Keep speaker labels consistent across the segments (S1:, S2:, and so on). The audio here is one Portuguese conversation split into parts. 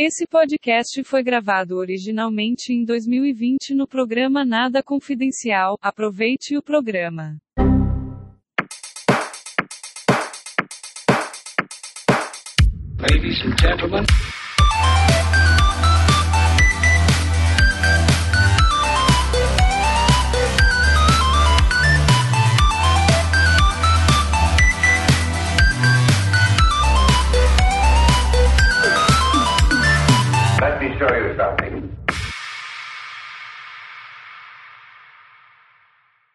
S1: Esse podcast foi gravado originalmente em 2020 no programa Nada Confidencial. Aproveite o programa.
S2: Ladies and gentlemen.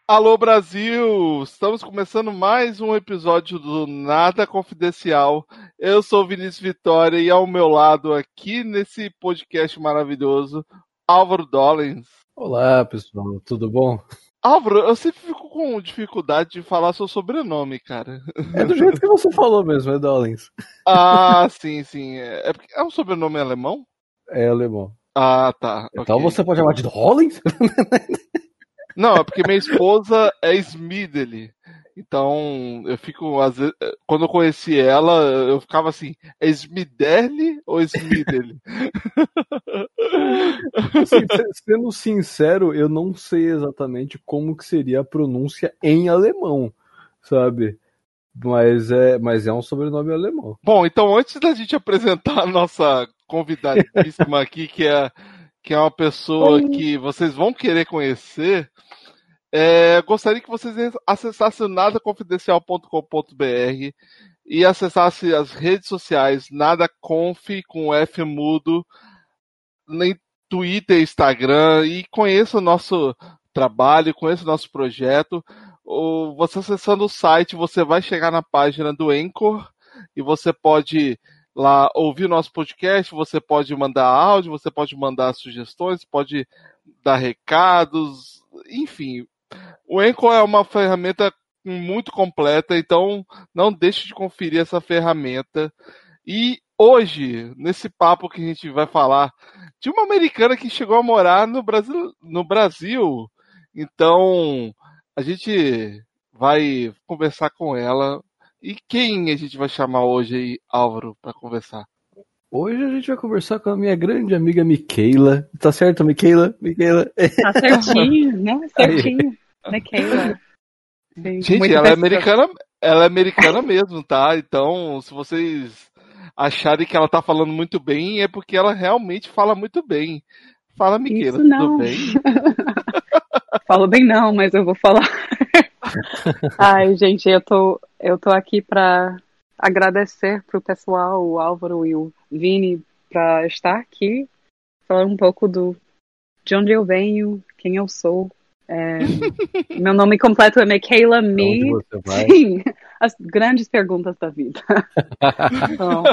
S3: Alô Brasil! Estamos começando mais um episódio do Nada Confidencial. Eu sou o Vinícius Vitória e ao meu lado aqui nesse podcast maravilhoso, Álvaro Dollens.
S4: Olá, pessoal, tudo bom?
S3: Álvaro, eu sempre fico com dificuldade de falar seu sobrenome, cara.
S4: É do jeito que você falou mesmo, é Dollins.
S3: Ah, sim, sim. É, é um sobrenome alemão?
S4: É alemão.
S3: Ah, tá.
S4: Então
S3: ok.
S4: você pode chamar de Dollins?
S3: Não, é porque minha esposa é Smidley. Então, eu fico, às vezes, quando eu conheci ela, eu ficava assim, é Smiderly ou Smidley?
S4: Assim, se- sendo sincero, eu não sei exatamente como que seria a pronúncia em alemão, sabe? Mas é, mas é um sobrenome alemão.
S3: Bom, então antes da gente apresentar a nossa convidadíssima aqui, que é, que é uma pessoa que vocês vão querer conhecer, é, gostaria que vocês acessassem nadaconfidencial.com.br e acessassem as redes sociais nadaconf com F mudo nem Twitter, Instagram e conheça o nosso trabalho, conheça o nosso projeto. Você acessando o site, você vai chegar na página do Anchor e você pode lá ouvir o nosso podcast, você pode mandar áudio, você pode mandar sugestões, pode dar recados, enfim. O Anchor é uma ferramenta muito completa, então não deixe de conferir essa ferramenta. E hoje, nesse papo que a gente vai falar de uma americana que chegou a morar no Brasil, no Brasil. Então, a gente vai conversar com ela. E quem a gente vai chamar hoje aí, Álvaro, para conversar?
S4: Hoje a gente vai conversar com a minha grande amiga Miquela. Tá certo, Miquela? Miquela?
S5: Tá certinho, né? Certinho. Michaela. Sim,
S3: Gente,
S5: muita
S3: ela é americana, ela é americana mesmo, tá? Então, se vocês acharem que ela tá falando muito bem, é porque ela realmente fala muito bem. Fala, Miquela, tudo
S5: não.
S3: bem?
S5: Falo bem não, mas eu vou falar. Ai, gente, eu tô, eu tô aqui pra agradecer pro pessoal, o Álvaro e o Vini, pra estar aqui, falar um pouco do de onde eu venho, quem eu sou. É, meu nome completo é Michaela Me. Sim, as grandes perguntas da vida. Então,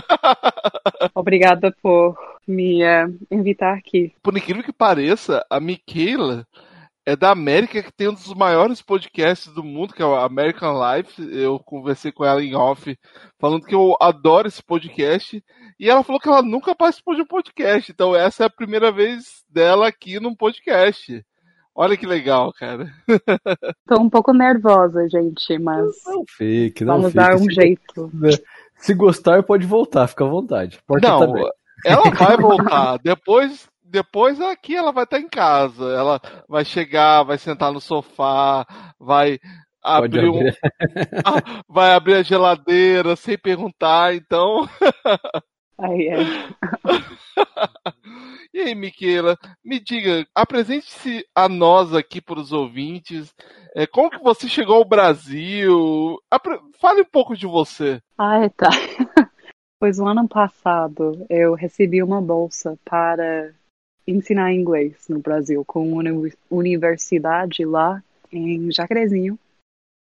S5: obrigada por me eh, invitar aqui.
S3: Por incrível que pareça, a Michaela é da América, que tem um dos maiores podcasts do mundo, que é o American Life. Eu conversei com ela em off, falando que eu adoro esse podcast. E ela falou que ela nunca participou de um podcast. Então essa é a primeira vez dela aqui num podcast. Olha que legal, cara.
S5: Tô um pouco nervosa, gente, mas
S4: Não fique, não
S5: vamos
S4: fique.
S5: dar um
S4: Se-
S5: jeito.
S4: Se gostar, pode voltar, fica à vontade. Porta
S3: Não,
S4: tá
S3: ela vai voltar. Depois, depois aqui ela vai estar em casa. Ela vai chegar, vai sentar no sofá, vai abrir, um. Ah, vai abrir a geladeira sem perguntar. Então,
S5: Aí é.
S3: e aí, Miquela, me diga, apresente-se a nós aqui para os ouvintes. É, como que você chegou ao Brasil? Apre- Fale um pouco de você.
S5: Ai, tá. Pois o ano passado eu recebi uma bolsa para ensinar inglês no Brasil com uma uni- universidade lá em Jacarezinho,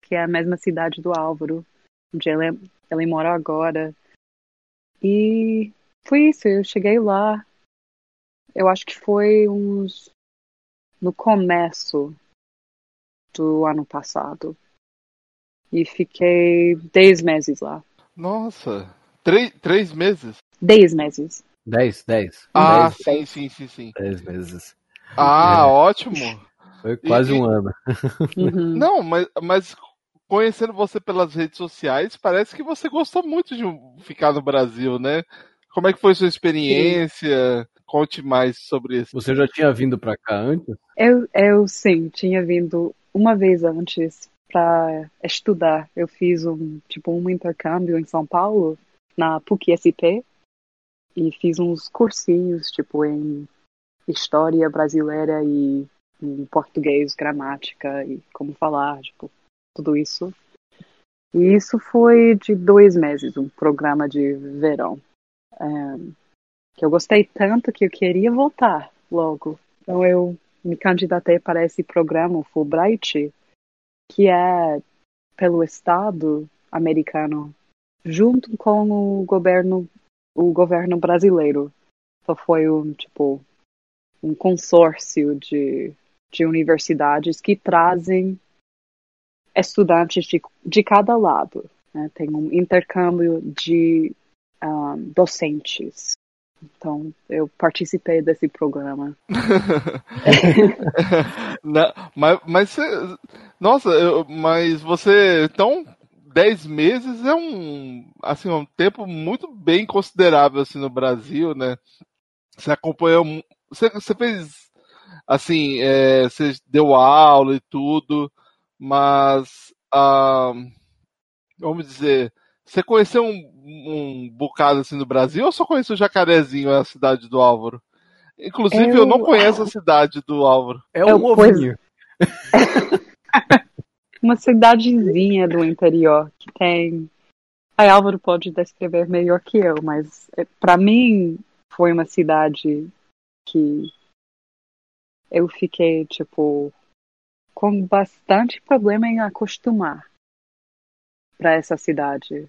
S5: que é a mesma cidade do Álvaro, onde ele, ele mora agora. E foi isso, eu cheguei lá. Eu acho que foi uns no começo do ano passado. E fiquei 10 meses lá.
S3: Nossa, três, três meses?
S5: 10 meses.
S4: 10, 10.
S3: Ah,
S4: 10,
S3: sim, sim, sim, sim.
S4: 10 meses.
S3: Ah,
S4: É.
S3: ótimo.
S4: Foi quase
S3: E-
S4: um ano.
S5: Uhum.
S3: Não, mas, mas conhecendo você pelas redes sociais, parece que você gostou muito de ficar no Brasil, né? Como é que foi sua experiência? Conte mais sobre isso.
S4: Você já tinha vindo para cá antes?
S5: Eu, eu sim, tinha vindo uma vez antes para estudar. Eu fiz um tipo um intercâmbio em São Paulo na PUC SP e fiz uns cursinhos tipo em história brasileira e em português, gramática e como falar, tipo, tudo isso. E isso foi de dois meses, um programa de verão. É, que eu gostei tanto que eu queria voltar logo. Então eu me candidatei para esse programa, o Fulbright, que é pelo Estado americano, junto com o governo, o governo brasileiro. Então foi um tipo um consórcio de, de universidades que trazem estudantes de, de cada lado. Né? Tem um intercâmbio de um, docentes. Então, eu participei desse programa.
S3: Não, mas, mas, nossa, eu, mas você, então, 10 meses é um, assim, um tempo muito bem considerável, assim, no Brasil, né? Você acompanhou, você, você fez, assim, é, você deu aula e tudo, mas, ah, vamos dizer, você conheceu um, um bocado assim no Brasil ou só conheceu Jacarezinho, a cidade do Álvaro? Inclusive, eu, eu não conheço a cidade do Álvaro.
S4: É um ovinho.
S5: Uma cidadezinha do interior que tem. A Álvaro pode descrever melhor que eu, mas é, para mim foi uma cidade que eu fiquei, tipo, com bastante problema em acostumar para essa cidade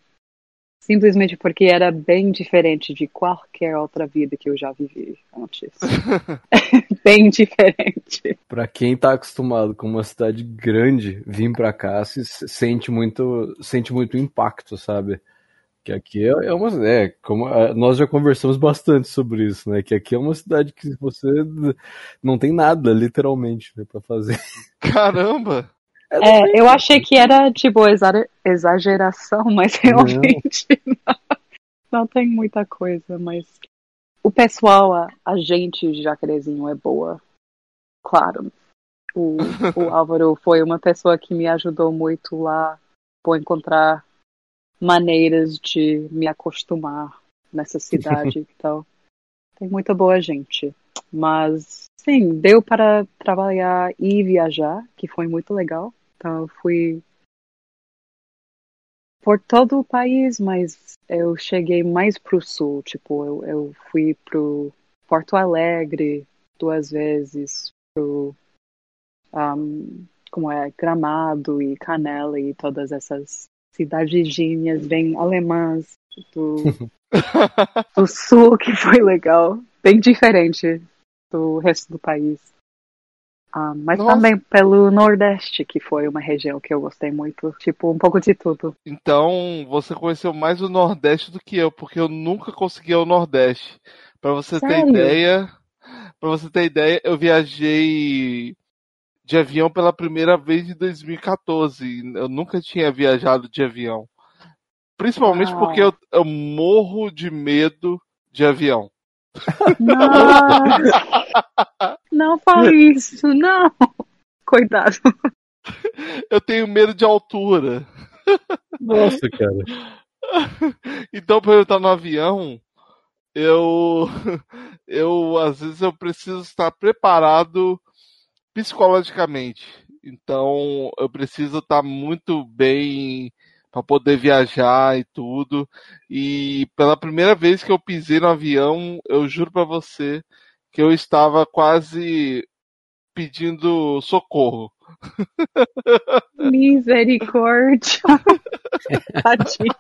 S5: simplesmente porque era bem diferente de qualquer outra vida que eu já vivi antes. bem diferente.
S4: Para quem tá acostumado com uma cidade grande, vir para cá se sente muito, sente muito impacto, sabe? Que aqui é, é uma, é, como nós já conversamos bastante sobre isso, né? Que aqui é uma cidade que você não tem nada, literalmente, né, para fazer.
S3: Caramba.
S5: É, eu achei que era, tipo, exageração, mas realmente não, não tem muita coisa, mas o pessoal, a, a gente de Jacarezinho é boa, claro. O, o Álvaro foi uma pessoa que me ajudou muito lá por encontrar maneiras de me acostumar nessa cidade. então, tem muita boa gente. Mas, sim, deu para trabalhar e viajar, que foi muito legal. Então, eu fui por todo o país, mas eu cheguei mais pro sul. Tipo, eu, eu fui pro Porto Alegre duas vezes, pro um, como é, Gramado e Canela e todas essas cidadezinhas bem alemãs do, do sul, que foi legal. Bem diferente do resto do país. Ah, mas Nossa. também pelo Nordeste, que foi uma região que eu gostei muito. Tipo, um pouco de tudo.
S3: Então, você conheceu mais o Nordeste do que eu, porque eu nunca consegui ao Nordeste. Para você Sério? ter ideia, para você ter ideia, eu viajei de avião pela primeira vez em 2014. Eu nunca tinha viajado de avião. Principalmente porque eu, eu morro de medo de avião.
S5: Não, não fale isso, não. Cuidado.
S3: Eu tenho medo de altura.
S4: Nossa, cara.
S3: Então, para eu estar no avião, eu, eu às vezes eu preciso estar preparado psicologicamente. Então, eu preciso estar muito bem para poder viajar e tudo. E pela primeira vez que eu pisei no avião, eu juro para você que eu estava quase pedindo socorro.
S5: Misericórdia. Tadinho.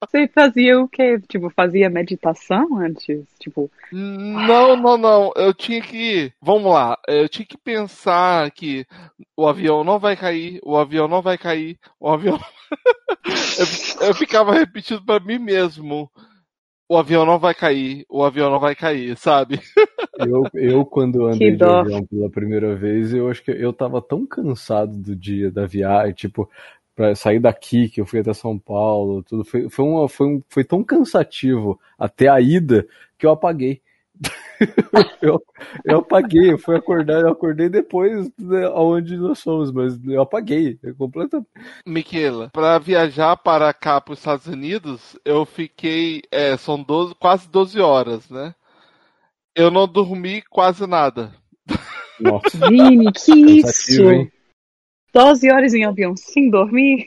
S5: Você fazia o quê? Tipo, fazia meditação antes? Tipo.
S3: Não, não, não. Eu tinha que. Vamos lá. Eu tinha que pensar que o avião não vai cair, o avião não vai cair, o avião. eu, eu ficava repetindo para mim mesmo. O avião não vai cair, o avião não vai cair, sabe?
S4: Eu, eu quando andei de avião pela primeira vez, eu acho que eu tava tão cansado do dia da viagem, tipo, para sair daqui, que eu fui até São Paulo, tudo foi, foi, uma, foi, um, foi tão cansativo até a ida que eu apaguei. eu, eu apaguei, eu fui acordar, eu acordei depois né, aonde nós fomos, mas eu apaguei eu completamente.
S3: Miquela, para viajar para cá, para os Estados Unidos, eu fiquei, é, são 12, quase 12 horas, né? Eu não dormi quase nada.
S5: Nossa. Vini, que isso? Hein? 12 horas em avião sem dormir?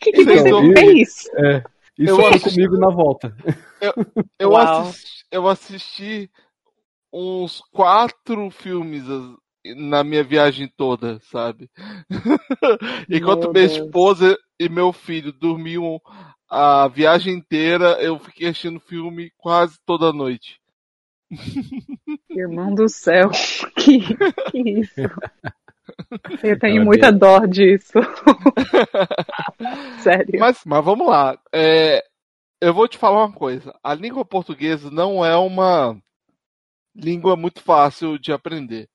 S5: O que, que você dormir? fez?
S4: É, isso eu assisti... comigo na volta.
S3: Eu, eu, assisti, eu assisti uns quatro filmes na minha viagem toda, sabe? Enquanto meu minha Deus. esposa e meu filho dormiam a viagem inteira, eu fiquei assistindo filme quase toda noite.
S5: Irmão do céu, que, que isso? Eu tenho muita dó disso. Sério.
S3: Mas, mas vamos lá. É, eu vou te falar uma coisa. A língua portuguesa não é uma língua muito fácil de aprender.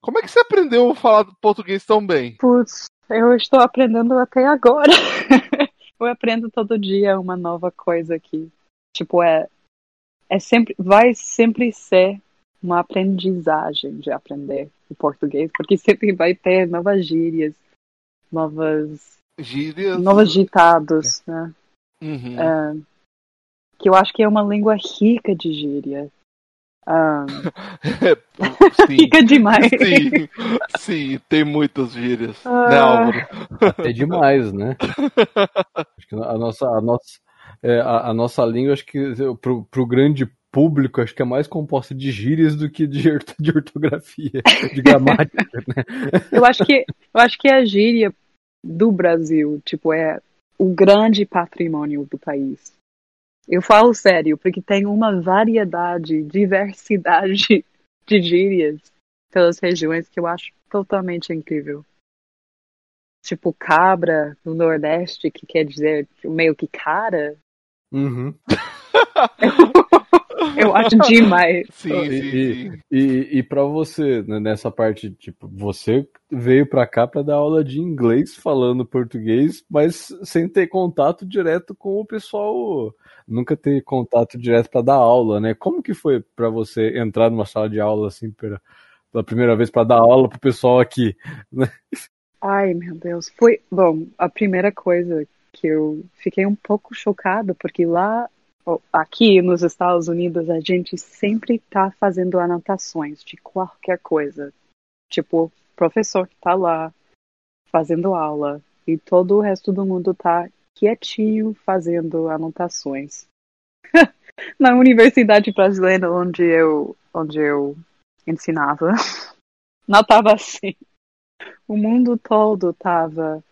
S3: Como é que você aprendeu a falar português tão bem?
S5: Putz, eu estou aprendendo até agora. eu aprendo todo dia uma nova coisa aqui. Tipo, é, é sempre, vai sempre ser uma aprendizagem de aprender o português, porque sempre vai ter novas gírias, novas
S3: gírias,
S5: novos ditados, né?
S3: Uhum.
S5: É, que eu acho que é uma língua rica de gíria. Um, rica demais.
S3: Sim, sim, tem muitas gírias. Uh... Né?
S4: Até demais, né? Acho que a nossa, a nossa, é, a, a, nossa língua, acho que pro, pro grande público, acho que é mais composta de gírias do que de, de ortografia, de gramática, né?
S5: Eu acho que eu acho que a gíria do Brasil, tipo, é o grande patrimônio do país. Eu falo sério, porque tem uma variedade, diversidade de gírias pelas regiões que eu acho totalmente incrível. Tipo, cabra no Nordeste, que quer dizer meio que cara.
S4: Uhum.
S5: Eu acho demais.
S3: Sim, sim,
S4: e, sim. E, e para você, né, nessa parte, tipo, você veio para cá para dar aula de inglês falando português, mas sem ter contato direto com o pessoal, nunca ter contato direto para dar aula, né? Como que foi para você entrar numa sala de aula assim pela, pela primeira vez para dar aula pro pessoal aqui? Né?
S5: Ai, meu Deus. Foi, bom, a primeira coisa que eu fiquei um pouco chocado, porque lá aqui nos Estados Unidos a gente sempre está fazendo anotações de qualquer coisa. Tipo, o professor está lá fazendo aula e todo o resto do mundo está quietinho fazendo anotações. Na universidade brasileira onde eu onde eu ensinava, não estava assim. O mundo todo estava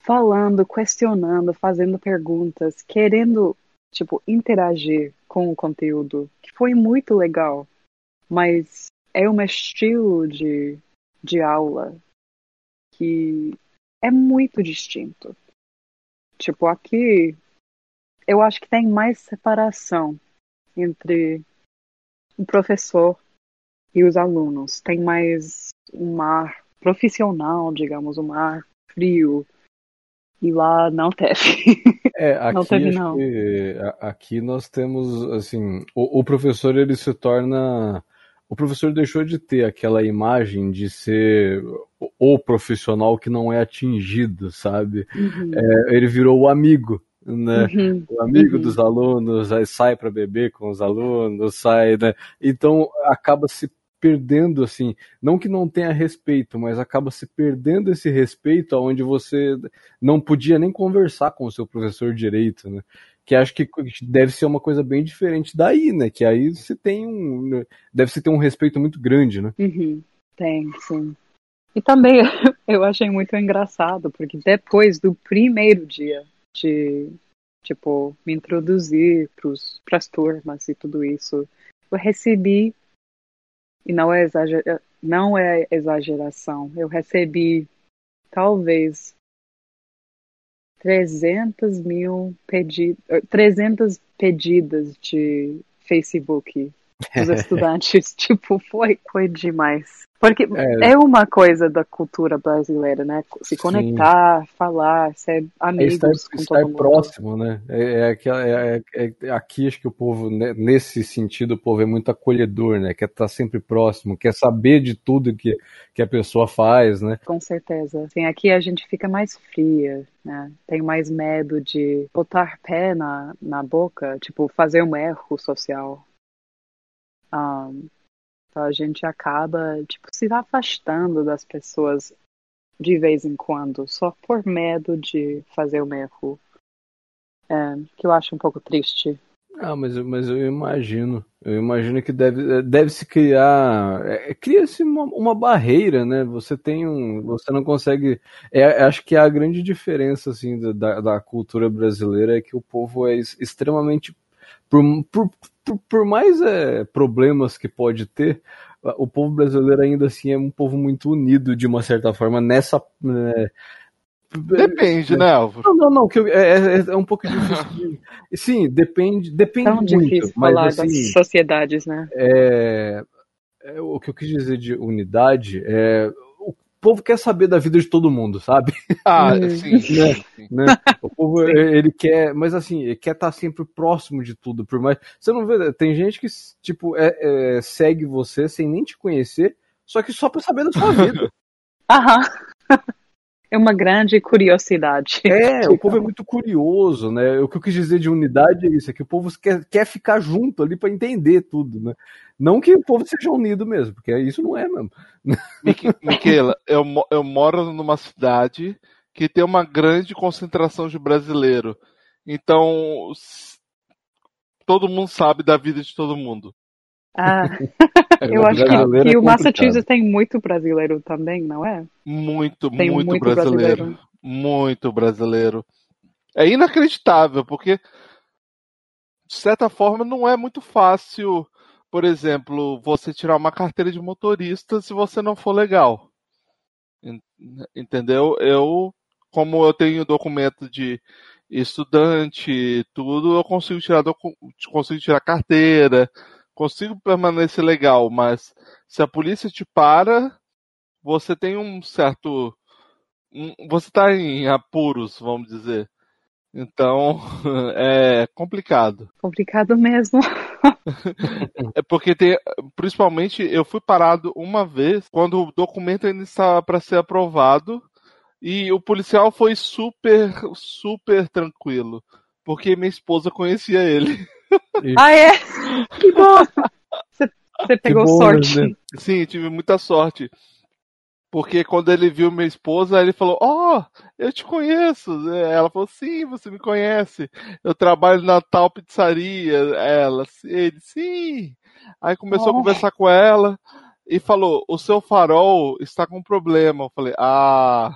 S5: falando, questionando, fazendo perguntas, querendo tipo, interagir com o conteúdo, que foi muito legal. Mas é um estilo de, de aula que é muito distinto. Tipo, aqui eu acho que tem mais separação entre o professor e os alunos. Tem mais um mar profissional, digamos, um mar frio. E lá não teve.
S4: É, aqui, não teve, não. aqui nós temos, assim, o, o, professor ele se torna. O professor deixou de ter aquela imagem de ser o, profissional que não é atingido, sabe? Uhum. É, ele virou o amigo, né? Uhum. O amigo uhum. dos alunos, aí sai para beber com os alunos, sai, né? Então acaba se perdendo assim, não que não tenha respeito, mas acaba se perdendo esse respeito aonde você não podia nem conversar com o seu professor direito, né? Que acho que deve ser uma coisa bem diferente daí, né? Que aí você tem um. Deve se ter um respeito muito grande, né?
S5: Uhum. Tem, sim. E também eu achei muito engraçado, porque depois do primeiro dia de, tipo, me introduzir para as turmas e tudo isso, eu recebi e não é, exager... não é exageração. Eu recebi talvez 300 mil pedidos, 300 pedidas de Facebook dos estudantes. tipo, foi, foi demais. Porque
S4: É.
S5: é. uma coisa da cultura brasileira, né? Se
S4: Sim.
S5: conectar, falar, ser
S4: É
S5: amigos
S4: estar,
S5: com
S4: estar
S5: todo mundo.
S4: próximo, né? É, é é- é- é- aqui acho que o povo, né, nesse sentido, o povo é muito acolhedor, né? Quer estar sempre próximo, quer saber de tudo que, que a pessoa faz, né?
S5: Com certeza. Assim, aqui a gente fica mais fria, né? Tem mais medo de botar pé na, na boca, tipo, fazer um erro social. Então a gente acaba, tipo, se afastando das pessoas de vez em quando, só por medo de fazer um erro. É, que eu acho um pouco triste.
S4: Ah, mas, mas eu imagino. Eu imagino que deve, deve se criar. é, Cria-se uma, uma barreira, né? Você tem um. Você não consegue. É, acho que a grande diferença assim, da- da, cultura brasileira é que o povo é ex- extremamente. Por, por, por, por mais é, problemas que pode ter, o povo brasileiro ainda assim é um povo muito unido de uma certa forma nessa. né,
S3: Depende, né, Álvaro?
S4: não, não, não, que eu- é, é- é um pouco difícil de. Sim, depende, depende
S5: Tão
S4: muito,
S5: difícil
S4: mas
S5: falar
S4: assim,
S5: das sociedades, né?
S4: é, é, o que eu quis dizer de unidade é povo quer saber da vida de todo mundo, sabe?
S3: Ah,
S5: Hum.
S3: sim. sim.
S4: Né? O povo ele quer, mas assim, ele quer estar sempre próximo de tudo, por mais você não vê, tem gente que tipo é- é, segue você sem nem te conhecer, só que só pra saber da sua vida.
S5: Aham. É uma grande curiosidade.
S4: É, o povo é muito curioso, né? O que eu quis dizer de unidade é isso, é que o povo quer, quer ficar junto ali pra entender tudo, né? Não que o povo seja unido mesmo, porque isso não é mesmo.
S3: Mique- Miquela, eu, eu moro numa cidade que tem uma grande concentração de brasileiro. Então, todo mundo sabe da vida de todo mundo.
S5: Ah,
S4: É,
S5: eu acho que,
S4: brasileiro é
S5: que o. Massachusetts tem muito brasileiro também, não é?
S3: Muito,
S5: Tem
S3: muito,
S5: muito
S3: brasileiro.
S5: brasileiro.
S3: Muito brasileiro. É inacreditável, porque, de certa forma, não é muito fácil, por exemplo, você tirar uma carteira de motorista se você não for legal. En- Entendeu? Eu, como eu tenho documento de estudante, tudo, eu consigo tirar, consigo tirar carteira, consigo permanecer legal, mas se a polícia te para, você tem um certo. você está em apuros, vamos dizer. Então, é complicado.
S5: Complicado mesmo.
S3: É porque tem, principalmente, eu fui parado uma vez quando o documento ainda estava para ser aprovado e o policial foi super, super tranquilo, porque minha esposa conhecia ele.
S5: Ah, é? Que bom! Você, você pegou
S4: bom,
S5: sorte.
S4: né?
S3: Sim, tive muita sorte. Porque quando ele viu minha esposa, ele falou: Ó, eu te conheço. Ela falou: Sim, você me conhece. Eu trabalho na tal pizzaria. Ela, ele, sim. Aí começou
S5: Oh.
S3: a conversar com ela e falou: O seu farol está com problema. Eu falei: Ah,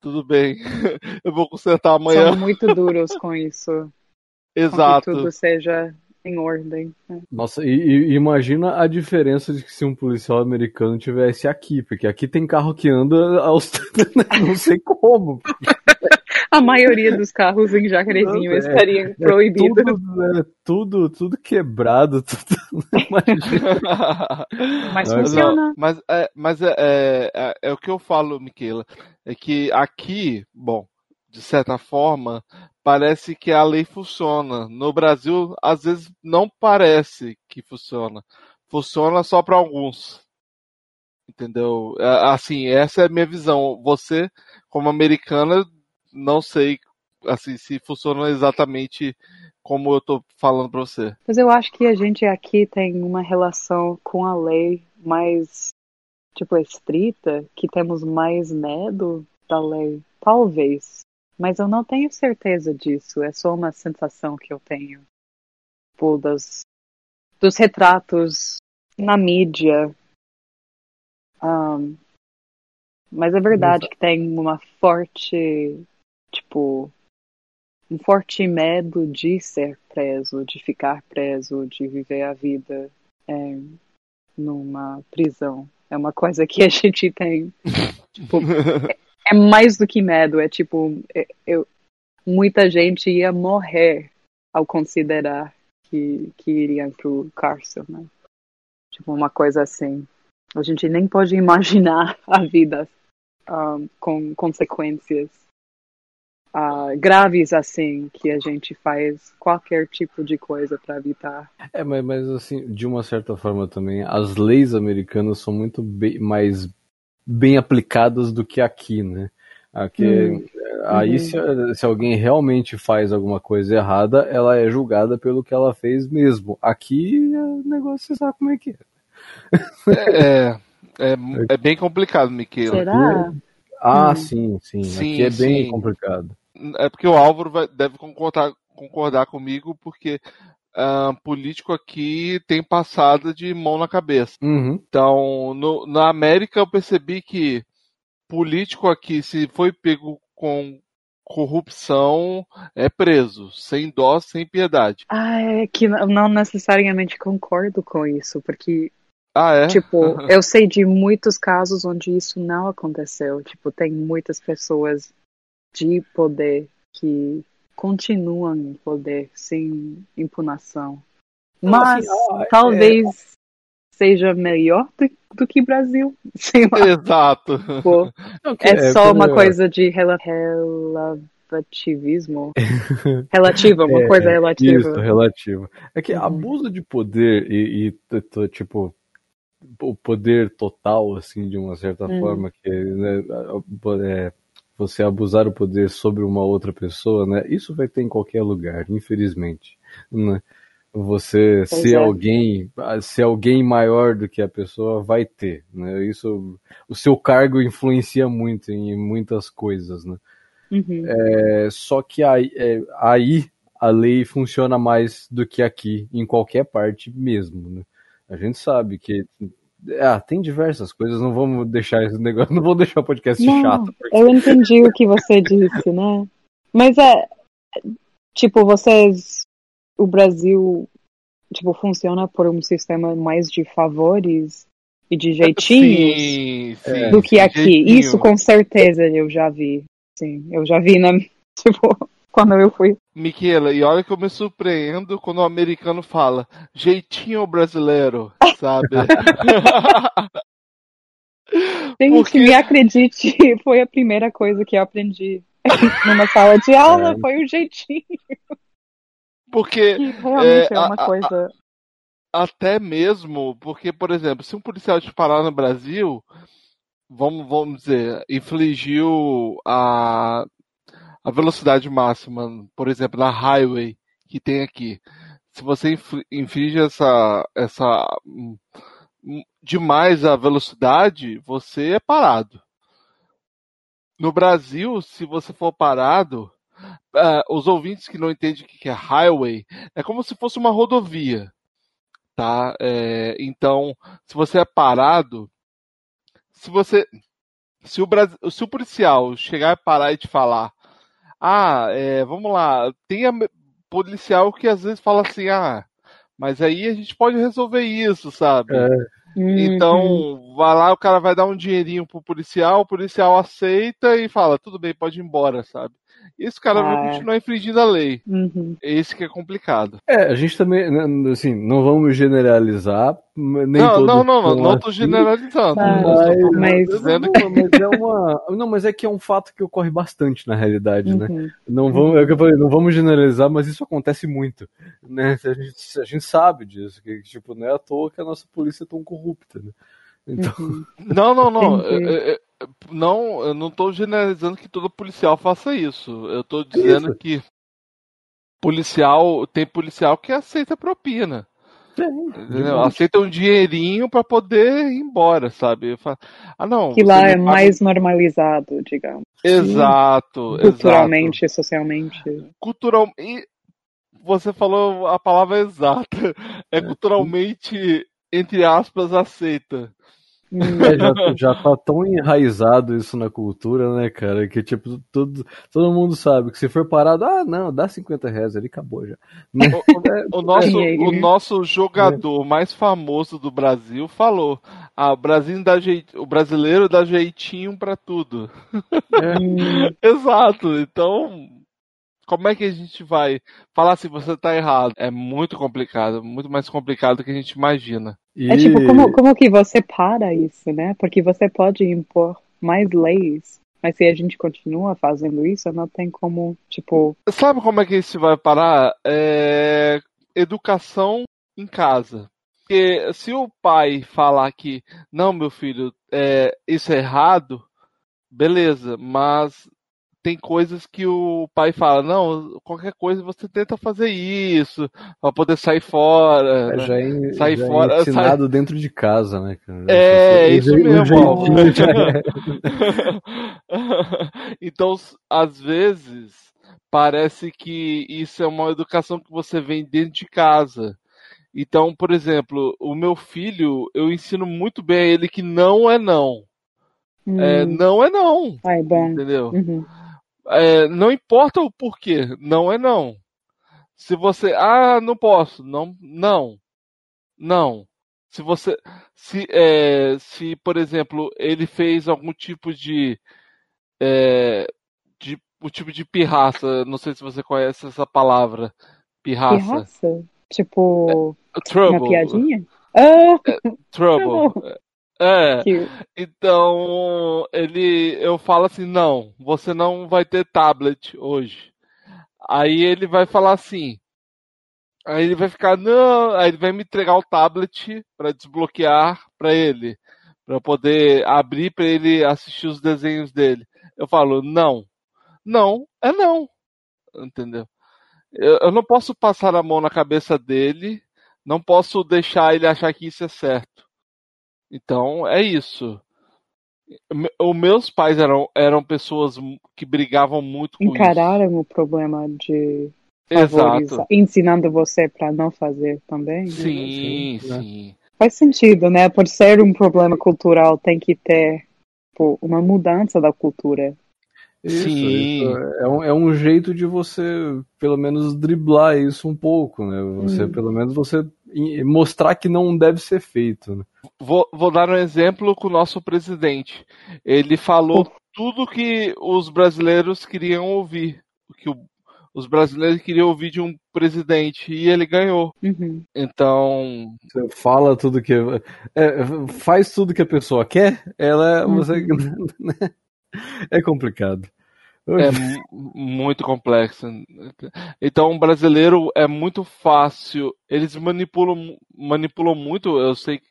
S3: tudo bem. Eu vou consertar amanhã.
S5: São muito duros com isso. Com que
S3: Exato.
S5: tudo seja em ordem. né?
S4: Nossa, e, e imagina a diferença de que se um policial americano tivesse aqui, porque aqui tem carro que anda aos não sei como.
S5: A maioria dos carros em Jacarezinho
S4: é-
S5: estariam
S4: É
S5: proibidos.
S4: tudo, é tudo, tudo quebrado, tudo. Imagina.
S5: Mas
S4: Mas,
S3: Não,
S5: funciona.
S3: mas é, mas é, é, é- é o que eu falo, Miquela, é que aqui, bom, de certa forma, parece que a lei funciona. No Brasil, às vezes não parece que funciona. Funciona só para alguns. Entendeu? É, Assim, essa é a minha visão. Você, como americana, não sei assim se funciona exatamente como eu tô falando para você.
S5: Mas eu acho que a gente aqui tem uma relação com a lei mais, tipo, estrita, que temos mais medo da lei. Talvez. Mas eu não tenho certeza disso. É só uma sensação que eu tenho. Tipo, das, dos retratos na mídia. Ahn, mas é verdade que tem uma forte, tipo, um forte medo de ser preso, de ficar preso, de viver a vida é, numa prisão. É uma coisa que a gente tem. Tipo, é mais do que medo, é tipo, é- eu, muita gente ia morrer ao considerar que, que iriam pro cárcere, né? Tipo, uma coisa assim. A gente nem pode imaginar a vida um, com consequências uh, graves assim, que a gente faz qualquer tipo de coisa para evitar.
S4: É, mas, mas assim, de uma certa forma também, as leis americanas são muito mais bem aplicadas do que aqui, né? Aqui, hum. Aí, uhum. se, se, alguém realmente faz alguma coisa errada, ela é julgada pelo que ela fez mesmo. Aqui, o negócio, você sabe como é que
S3: é. É, é, é bem complicado, Miquel.
S5: Será?
S4: Ah, hum. sim, sim, sim. Aqui é bem sim. complicado.
S3: É porque o Álvaro vai, deve concordar, concordar comigo, porque uh, político aqui tem passada de mão na cabeça.
S4: Uhum.
S3: Então, no, na América eu percebi que político aqui, se foi pego com corrupção, é preso, sem dó, sem piedade.
S5: Ah, é que não necessariamente concordo com isso, porque
S3: ah, é?
S5: Tipo, eu sei de muitos casos onde isso não aconteceu. Tipo, tem muitas pessoas de poder que continuam em poder sem impugnação. Mas assim, ah, talvez é... seja melhor do, do, que Brasil. Sei lá.
S3: Exato.
S5: Tipo, okay, é só é, uma coisa de relativismo. relativo, uma é, coisa relativa.
S4: Isso, relativo. É que uhum. abuso de poder e, e tipo, o poder total, assim, de uma certa hum. forma, que né, é, você abusar o poder sobre uma outra pessoa, né? Isso vai ter em qualquer lugar, infelizmente. Né? Você pois ser é. alguém, ser alguém maior do que a pessoa vai ter, né? Isso, o seu cargo influencia muito em muitas coisas, né?
S5: Uhum.
S4: É, só que aí, é, aí a lei funciona mais do que aqui, em qualquer parte mesmo, né? A gente sabe que ah, tem diversas coisas, não vamos deixar esse negócio, não vou deixar o podcast não, chato.
S5: Porque... Eu entendi o que você disse, né? Mas é tipo, vocês o Brasil tipo funciona por um sistema mais de favores e de jeitinhos
S3: sim, sim,
S5: do que aqui. Jeitinho. Isso com certeza eu já vi. Sim, eu já vi na tipo quando eu fui.
S3: Miquela, e olha que eu me surpreendo quando o americano fala jeitinho brasileiro, sabe?
S5: Gente, Porque... me acredite, foi a primeira coisa que eu aprendi numa sala de aula, é. foi o jeitinho.
S3: Porque
S5: que realmente é, é uma a, coisa.
S3: A, até mesmo, porque, por exemplo, se um policial te parar no Brasil, vamos, vamos dizer, infligiu a a velocidade máxima, por exemplo, na highway que tem aqui. Se você infringe essa, essa hum, demais a velocidade, você é parado. No Brasil, se você for parado, uh, os ouvintes que não entendem o que é highway, é como se fosse uma rodovia. Tá? É, então, se você é parado, se você. Se o, se o policial chegar e parar e te falar, ah, é, vamos lá, tem a policial que às vezes fala assim, ah, mas aí a gente pode resolver isso, sabe? É. Então, uhum. vai lá, o cara vai dar um dinheirinho pro policial, o policial aceita e fala, tudo bem, pode ir embora, sabe? Esse cara ah, vai é. continuar infringindo a lei.
S5: Uhum.
S3: Esse que é complicado.
S4: É, a gente também, né, assim, não vamos generalizar, nem
S3: não, não, não, não, não tô generalizando.
S5: Ah, mas...
S4: Dizendo que... mas é uma, não, mas é que é um fato que ocorre bastante na realidade, né? uhum. né? Não vamos, é que eu falei, não vamos generalizar, mas isso acontece muito, né? A gente, a gente sabe disso, que tipo, não é à toa que a nossa polícia é tão corrupta, né? Então...
S3: Uhum. Não, não, não. É, não, eu não estou generalizando que todo policial faça isso. Eu estou dizendo isso. que policial tem policial que aceita propina. Aceita um dinheirinho para poder ir embora, sabe? Falo, ah, não.
S5: Que lá é paga... mais normalizado, digamos.
S3: Exato.
S5: Culturalmente
S3: exato.
S5: e socialmente.
S3: Cultural. E você falou a palavra exata. É, é. culturalmente, entre aspas, aceita.
S4: É, já, já tá tão enraizado isso na cultura, né, cara? Que tipo, todo, todo mundo sabe que se for parado, ah, não, dá 50 reais ali, acabou já.
S3: O, o, o nosso, o nosso jogador mais famoso do Brasil falou: ah, o, Brasil dá jeit... o brasileiro dá jeitinho pra tudo. É. Exato, então como é que a gente vai falar se você tá errado? É muito complicado, muito mais complicado do que a gente imagina.
S5: E... É tipo, como, como que você para isso, né? Porque você pode impor mais leis, mas se a gente continua fazendo isso, não tem como, tipo.
S3: Sabe como é que isso vai parar? É... Educação em casa. Porque se o pai falar que, não, meu filho, é, isso é errado, beleza, mas tem coisas que o pai fala, não, qualquer coisa você tenta fazer isso, para poder sair fora.
S4: É,
S3: né?
S4: já é,
S3: sair
S4: já
S3: fora,
S4: é ensinado sai... dentro de casa, né?
S3: É, isso mesmo. É. então, às vezes, parece que isso é uma educação que você vem dentro de casa. Então, por exemplo, o meu filho, eu ensino muito bem a ele que não é não. É, hum. É, não é não.
S5: Ai, bom.
S3: Entendeu? Uhum. É, não importa o porquê, não é não. Se você, ah, não posso, não, não, não. Se você, se, é, se por exemplo, ele fez algum tipo de, é, de, o tipo de pirraça, não sei se você conhece essa palavra, pirraça.
S5: Pirraça? Tipo,
S3: é, trouble.
S5: uma piadinha? Ah!
S3: trouble. É. Então, ele eu falo assim: "Não, você não vai ter tablet hoje". Aí ele vai falar assim: Aí ele vai ficar, não, aí ele vai me entregar o tablet para desbloquear para ele, para poder abrir para ele assistir os desenhos dele. Eu falo, não, não é não, entendeu? Eu, eu não posso passar a mão na cabeça dele, não posso deixar ele achar que isso é certo. Então é isso. Os meus pais eram, eram pessoas que brigavam muito com
S5: Encararam
S3: isso.
S5: o problema de Exato. ensinando você para não fazer também.
S3: Né? Sim, né? sim.
S5: Faz sentido, né? Por ser um problema cultural, tem que ter pô, uma mudança da cultura.
S4: Isso, Sim. Isso. É, um, é um jeito de você, pelo menos, driblar isso um pouco, né? Você, hum. pelo menos, você mostrar que não deve ser feito. Né?
S3: Vou, vou dar um exemplo com o nosso presidente. Ele falou tudo que os brasileiros queriam ouvir, que o, os brasileiros queriam ouvir de um presidente e ele ganhou.
S5: Uhum.
S3: Então.
S4: Você fala tudo que. É, faz tudo que a pessoa quer, ela. Uhum. Você, é complicado.
S3: É muito complexo. Então, o brasileiro é muito fácil. Eles manipulam, manipulam muito. Eu sei que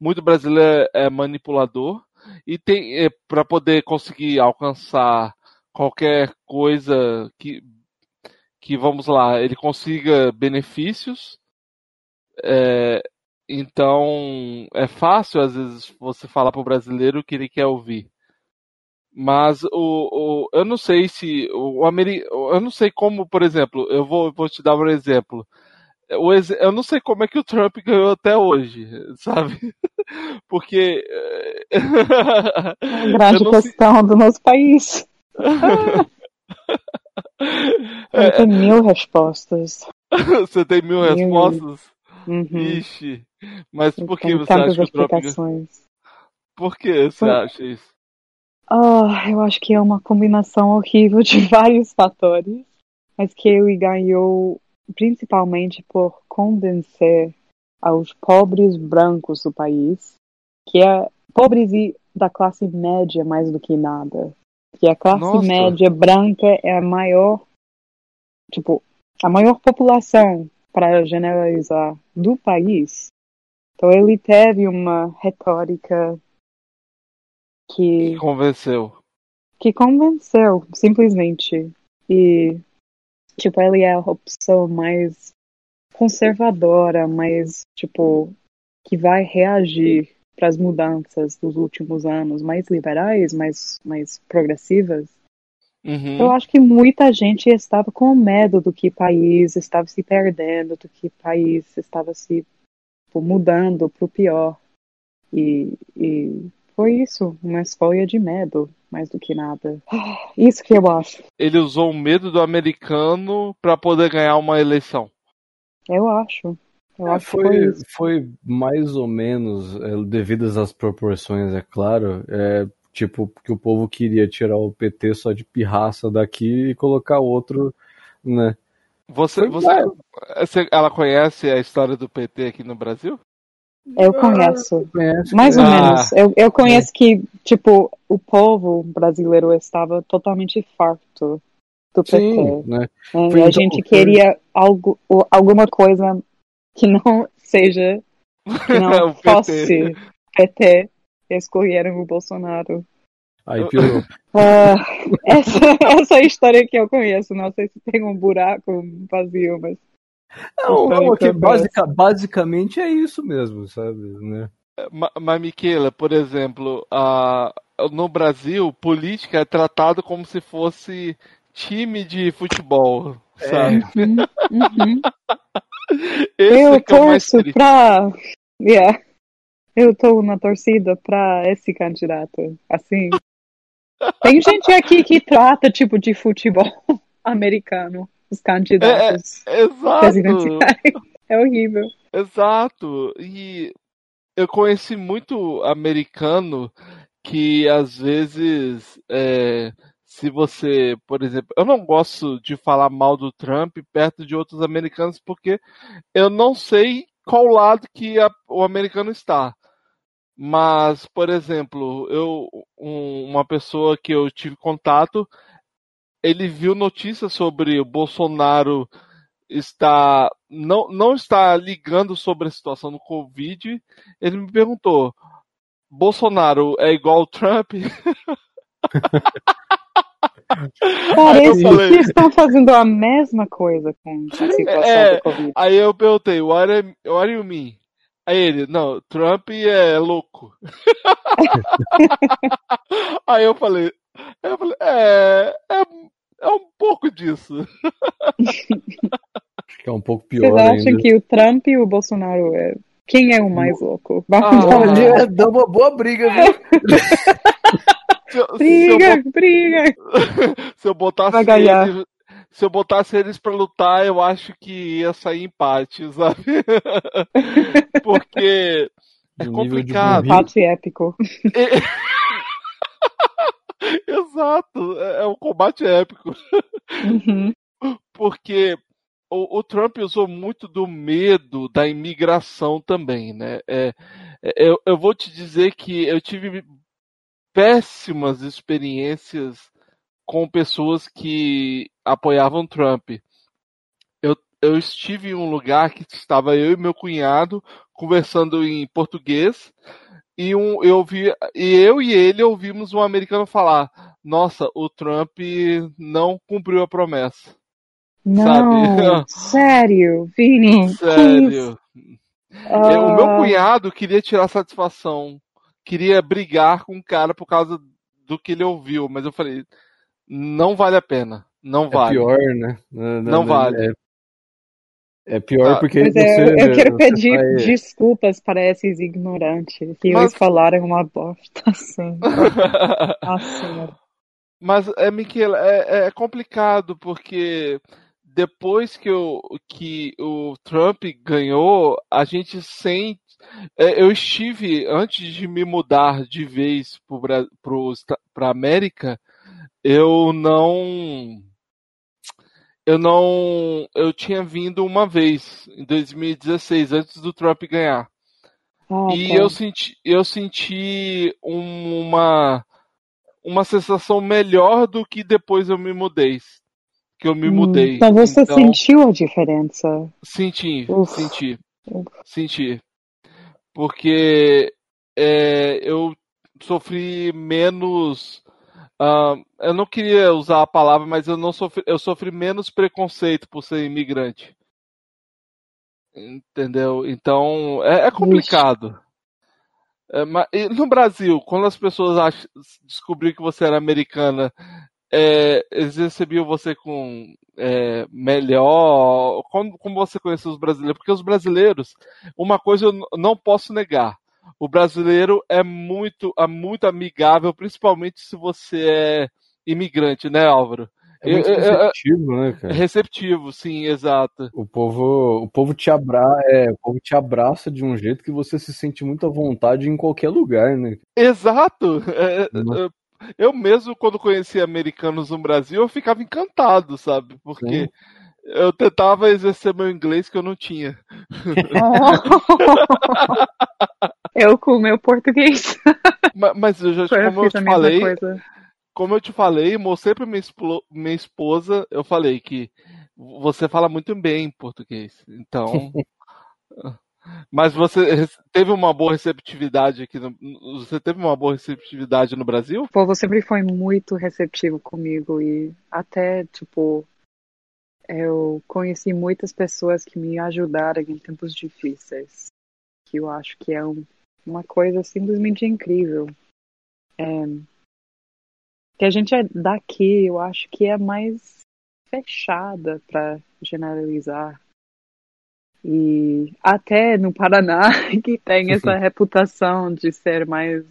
S3: muito brasileiro é manipulador e tem é, para poder conseguir alcançar qualquer coisa que que vamos lá ele consiga benefícios. É, então é fácil às vezes você falar para o brasileiro o que ele quer ouvir. Mas o, o, eu não sei se o Ameri, eu não sei como, por exemplo, eu vou, vou te dar um exemplo. O, eu não sei como é que o Trump ganhou até hoje, sabe? Porque
S5: é a grande questão sei... do nosso país.
S3: é,
S5: tem mil respostas.
S3: Você tem mil, mil. respostas? Uhum. Ixi. Mas por que você acha que o Trump ganhou? Por que você por... acha isso?
S5: Ah, eu acho que é uma combinação horrível de vários fatores, mas que ele ganhou principalmente por convencer aos pobres brancos do país, que é pobres e da classe média mais do que nada, que a classe Nossa. média branca é a maior, tipo, a maior população para generalizar do país. Então ele teve uma retórica que,
S3: que convenceu.
S5: Que convenceu, simplesmente. E, tipo, ele é a opção mais conservadora, mais, tipo, que vai reagir para as mudanças dos últimos anos, mais liberais, mais, mais progressivas.
S3: Uhum.
S5: Eu acho que muita gente estava com medo do que o país estava se perdendo, do que o país estava se tipo, mudando para o pior. E, e foi isso, uma escolha de medo, mais do que nada. Isso que eu acho.
S3: Ele usou o medo do americano para poder ganhar uma eleição.
S5: Eu acho. Eu
S4: é,
S5: acho
S4: foi,
S5: foi,
S4: foi, mais ou menos, é, devidas às proporções, é claro, é, tipo, que o povo queria tirar o PT só de pirraça daqui e colocar outro né?
S3: Você, você- ela conhece a história do PT aqui no Brasil?
S5: Eu conheço.
S4: Conhece,
S5: Mais ou
S3: Ah.
S5: menos. Eu, eu conheço que, tipo, o povo brasileiro estava totalmente farto do PT.
S4: Sim, né?
S5: E a
S4: então-
S5: gente
S4: foi-
S5: queria algo, alguma coisa que não seja, que não
S3: O PT.
S5: fosse PT. Escolheram o Bolsonaro.
S4: Aí piorou.
S5: Ah, essa, essa é a história que eu conheço. Não sei se tem um buraco vazio, mas.
S4: Não,
S5: História
S4: não,
S5: que
S4: que
S5: eu
S4: basica- basicamente é isso mesmo, sabe? Né?
S3: Ma- Mas, Miquela, por exemplo, a- no Brasil, política é tratado como se fosse time de futebol, sabe?
S5: Uhum, uhum.
S3: Esse
S5: Eu
S3: é
S5: torço
S3: triste.
S5: pra. Yeah. Eu tô na torcida pra esse candidato. Assim. Tem gente aqui que trata tipo de futebol americano, os candidatos
S3: Exato,
S5: presidenciais. É horrível.
S3: exato. E eu conheci muito americano que às vezes, é, se você, por exemplo, eu não gosto de falar mal do Trump perto de outros americanos porque eu não sei qual lado que a- o americano está. Mas, por exemplo, eu um- uma pessoa que eu tive contato, ele viu notícias sobre o Bolsonaro está não, não está ligando sobre a situação do Covid. Ele me perguntou: Bolsonaro é igual Trump?
S5: Parece
S3: falei-
S5: que estão fazendo a mesma coisa com a situação
S3: É.
S5: do Covid.
S3: Aí eu perguntei: What, am- what do you mean? Aí ele: Não, Trump é louco. Aí eu falei: eu falei é, é, é um pouco disso.
S4: Acho que é um pouco
S5: Vocês
S4: pior
S5: acham
S4: ainda.
S5: que o Trump e o Bolsonaro é. Quem é o mais louco? Vamos
S3: Ah,
S5: dar uma
S4: Olha,
S5: olhada.
S4: dá uma boa briga, viu?
S3: Se eu, se eu
S5: Briga, briga.
S3: Se eu botasse
S5: Vai ganhar.
S3: eles, se eu botasse eles pra lutar, eu acho que ia sair empate, sabe? Porque é complicado.
S5: Empate épico.
S3: Exato, é é um combate épico.
S5: Uhum.
S3: Porque o, o Trump usou muito do medo da imigração também, né? É, é, eu, eu vou te dizer que eu tive péssimas experiências com pessoas que apoiavam Trump. Eu, eu estive em um lugar que estava eu e meu cunhado conversando em português e um, eu vi e eu e ele ouvimos um americano falar: "Nossa, o Trump não cumpriu a promessa".
S5: Não, sério, Vini.
S3: Sério.
S5: Ah,
S3: É, O meu cunhado queria tirar satisfação, queria brigar com o cara por causa do que ele ouviu, mas eu falei, não vale a pena, não
S4: É
S3: vale.
S4: pior, né? Não,
S3: Não vale.
S4: É, é pior
S3: Ah,
S4: porque
S5: Pois
S4: você,
S5: é, eu, eu quero
S4: você
S5: pedir
S4: vai-
S5: desculpas para esses ignorantes que
S3: Mas-
S5: eles falaram uma bosta assim. Senhora.
S3: Mas é, Miquela, é, é complicado porque depois que o, que o Trump ganhou, a gente sente. é, Eu estive, antes de me mudar de vez para a América, eu não. Eu não. Eu tinha vindo uma vez, em 2016, antes do Trump ganhar.
S5: Ah,
S3: E
S5: tá.
S3: eu senti, eu senti um- uma, uma sensação melhor do que depois eu me mudei. Que eu me
S5: Hum,
S3: mudei.
S5: Então você
S3: Então,
S5: sentiu a diferença?
S3: Senti,
S5: Uf.
S3: senti,
S5: Uf.
S3: senti. Porque é, eu sofri menos. Ah, eu não queria usar a palavra, mas eu não sofri, eu sofri menos preconceito por ser imigrante. Entendeu? Então é, é complicado. É, mas, no Brasil, quando as pessoas descobriram que você era americana, é, eles recebiam você com é, melhor. Como, como você conheceu os brasileiros? Porque os brasileiros, uma coisa eu não posso negar: o brasileiro é muito, é muito amigável, principalmente se você é imigrante, né, Álvaro?
S4: É muito receptivo, né, cara?
S3: Receptivo, sim, exato.
S4: O povo, o povo te abra, é, o povo te abraça de um jeito que você se sente muito à vontade em qualquer lugar, né?
S3: Exato! É, é, eu mesmo, quando conheci americanos no Brasil, eu ficava encantado, sabe? Porque
S4: Sim.
S3: eu tentava exercer meu inglês que eu não tinha.
S5: eu com o meu português.
S3: Ma- Mas, eu já,
S5: Eu
S3: como eu
S5: fiz
S3: te falei, como eu te falei, mostrei pra minha, minha esposa, eu falei que você fala muito bem português. Então. Mas você teve uma boa receptividade aqui no, Você teve uma boa receptividade no Brasil?
S5: O povo sempre foi muito receptivo comigo e até, tipo, eu conheci muitas pessoas que me ajudaram em tempos difíceis, que eu acho que é um- uma coisa simplesmente incrível. É, que a gente é daqui, eu acho que é mais fechada para generalizar. E até no Paraná, que tem essa reputação de ser mais,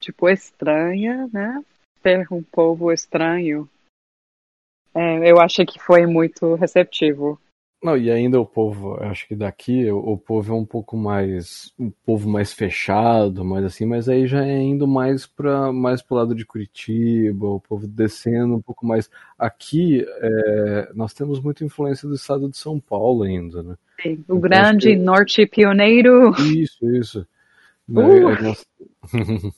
S5: tipo, estranha, né? Ser um povo estranho. É, eu acho que foi muito receptivo.
S4: Não, e ainda o povo, acho que daqui o, povo é um pouco mais, um povo mais fechado, mais assim, mas aí já é indo mais para mais pro lado de Curitiba, o povo descendo um pouco mais. Aqui é, nós temos muita influência do estado de São Paulo ainda, né?
S5: Sim, O
S4: Eu
S5: grande
S4: que-
S5: norte pioneiro.
S4: Isso, isso.
S5: Uh!
S4: É, nós-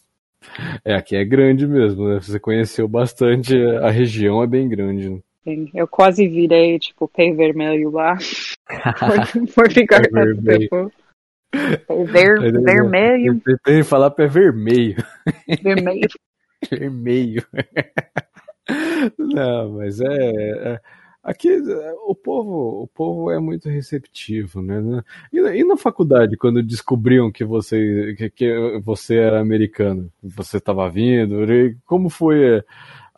S4: É, aqui é grande mesmo, né? Você conheceu bastante, a região é bem grande. Né?
S5: Sim, Eu quase virei, tipo, pé vermelho lá. por, por ficar tanto tempo. Ver- vermelho,
S4: Eu tentei falar pé vermelho.
S5: vermelho.
S4: Vermelho. Não, mas é, é- aqui o povo, o povo é muito receptivo, né? E, na- e na faculdade, quando descobriam que você que, que você era americano, você estava vindo, como foi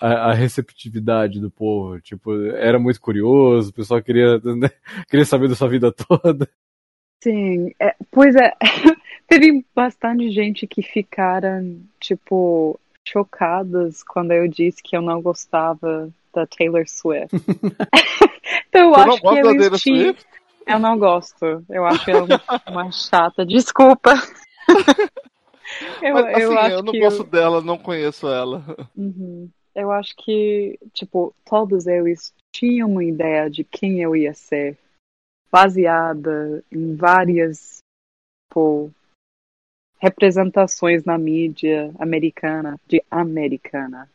S4: a, a receptividade do povo? Tipo, era muito curioso, o pessoal queria, né, queria saber da sua vida toda.
S5: Sim, é, pois é, teve bastante gente que ficaram, tipo, chocadas quando eu disse que eu não gostava da Taylor Swift. então eu acho que eles tinham. Eu não gosto. Eu acho ela uma chata. Desculpa. eu,
S3: Mas, assim,
S5: eu
S3: eu, não
S5: que
S3: gosto dela, não conheço ela.
S5: Uhum. Eu acho que, tipo, todos eles tinham uma ideia de quem eu ia ser, baseada em várias, tipo, representações na mídia americana, de americana.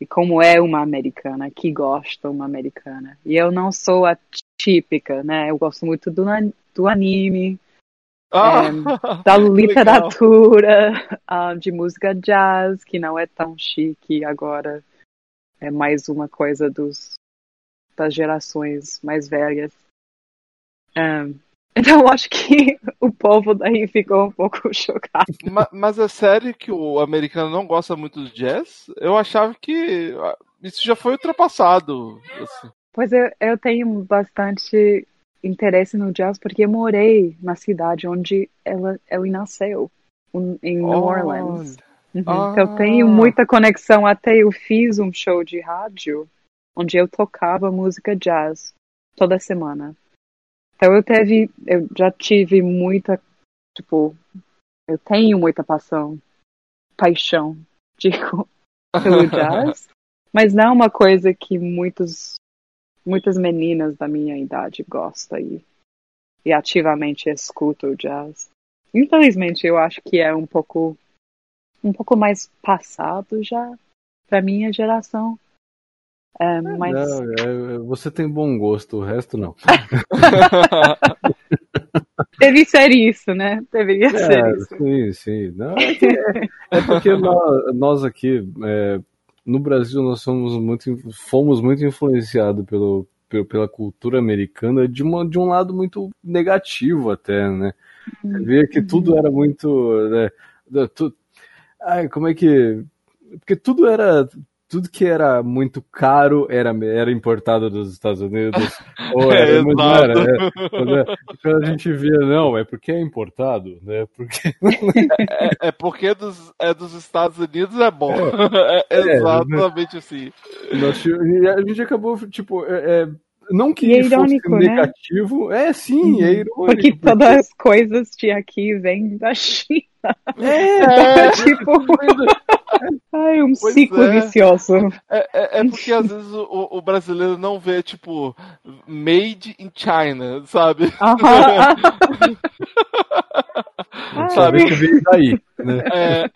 S5: E como é uma americana, que gosta uma americana. E eu não sou a típica, né? Eu gosto muito do, do anime,
S3: Ah,
S5: da
S3: que legal.
S5: literatura, ah, de música jazz, que não é tão chique agora. É mais uma coisa dos, das gerações mais velhas. Ah, então eu acho que o povo daí ficou um pouco chocado.
S3: Ma- Mas é sério que o americano não gosta muito do jazz? Eu achava que ah, isso já foi ultrapassado. assim.
S5: Pois eu, eu tenho bastante interesse no jazz porque eu morei na cidade onde ela, ele nasceu, em New Orleans. Uhum.
S3: Ah.
S5: Então eu tenho muita conexão. Até eu fiz um show de rádio onde eu tocava música jazz toda semana. Então eu teve, eu já tive muita, tipo, eu tenho muita paixão, paixão, digo, pelo jazz, mas não é uma coisa que muitos, muitas meninas da minha idade gostam e, e ativamente escutam o jazz. Infelizmente eu acho que é um pouco um pouco mais passado já para minha geração. É, mas
S4: Não, é, você tem bom gosto, o resto não.
S5: deve ser isso, né? Deveria ser
S4: É,
S5: isso.
S4: sim, sim. Não, é, que é- é porque nós, nós aqui, é, no Brasil, nós somos muito, fomos muito influenciados pelo, pelo- pela cultura americana de, uma, de um lado muito negativo até, né? Você vê que tudo era muito, né, tu- ai, como é que, porque tudo era, tudo que era muito caro era, era importado dos Estados Unidos, ou
S3: É,
S4: era, mas não era, é, quando, é- a gente via, não, é porque é importado, né? Porque
S3: É, é porque dos, é dos Estados Unidos é bom. É,
S4: É,
S3: exatamente assim.
S4: nós e a gente acabou, tipo, é, é, Não que
S5: é
S4: fosse
S5: irônico, né?
S4: negativo. É, sim, é irônico.
S5: Porque todas as coisas de aqui vêm da China.
S4: É,
S5: tipo, ai, um
S3: Pois
S5: ciclo
S3: é.
S5: vicioso.
S3: É, é- é porque às vezes o, o brasileiro não vê, tipo, made in China, sabe?
S4: Sabe que veio daí, né?
S3: É,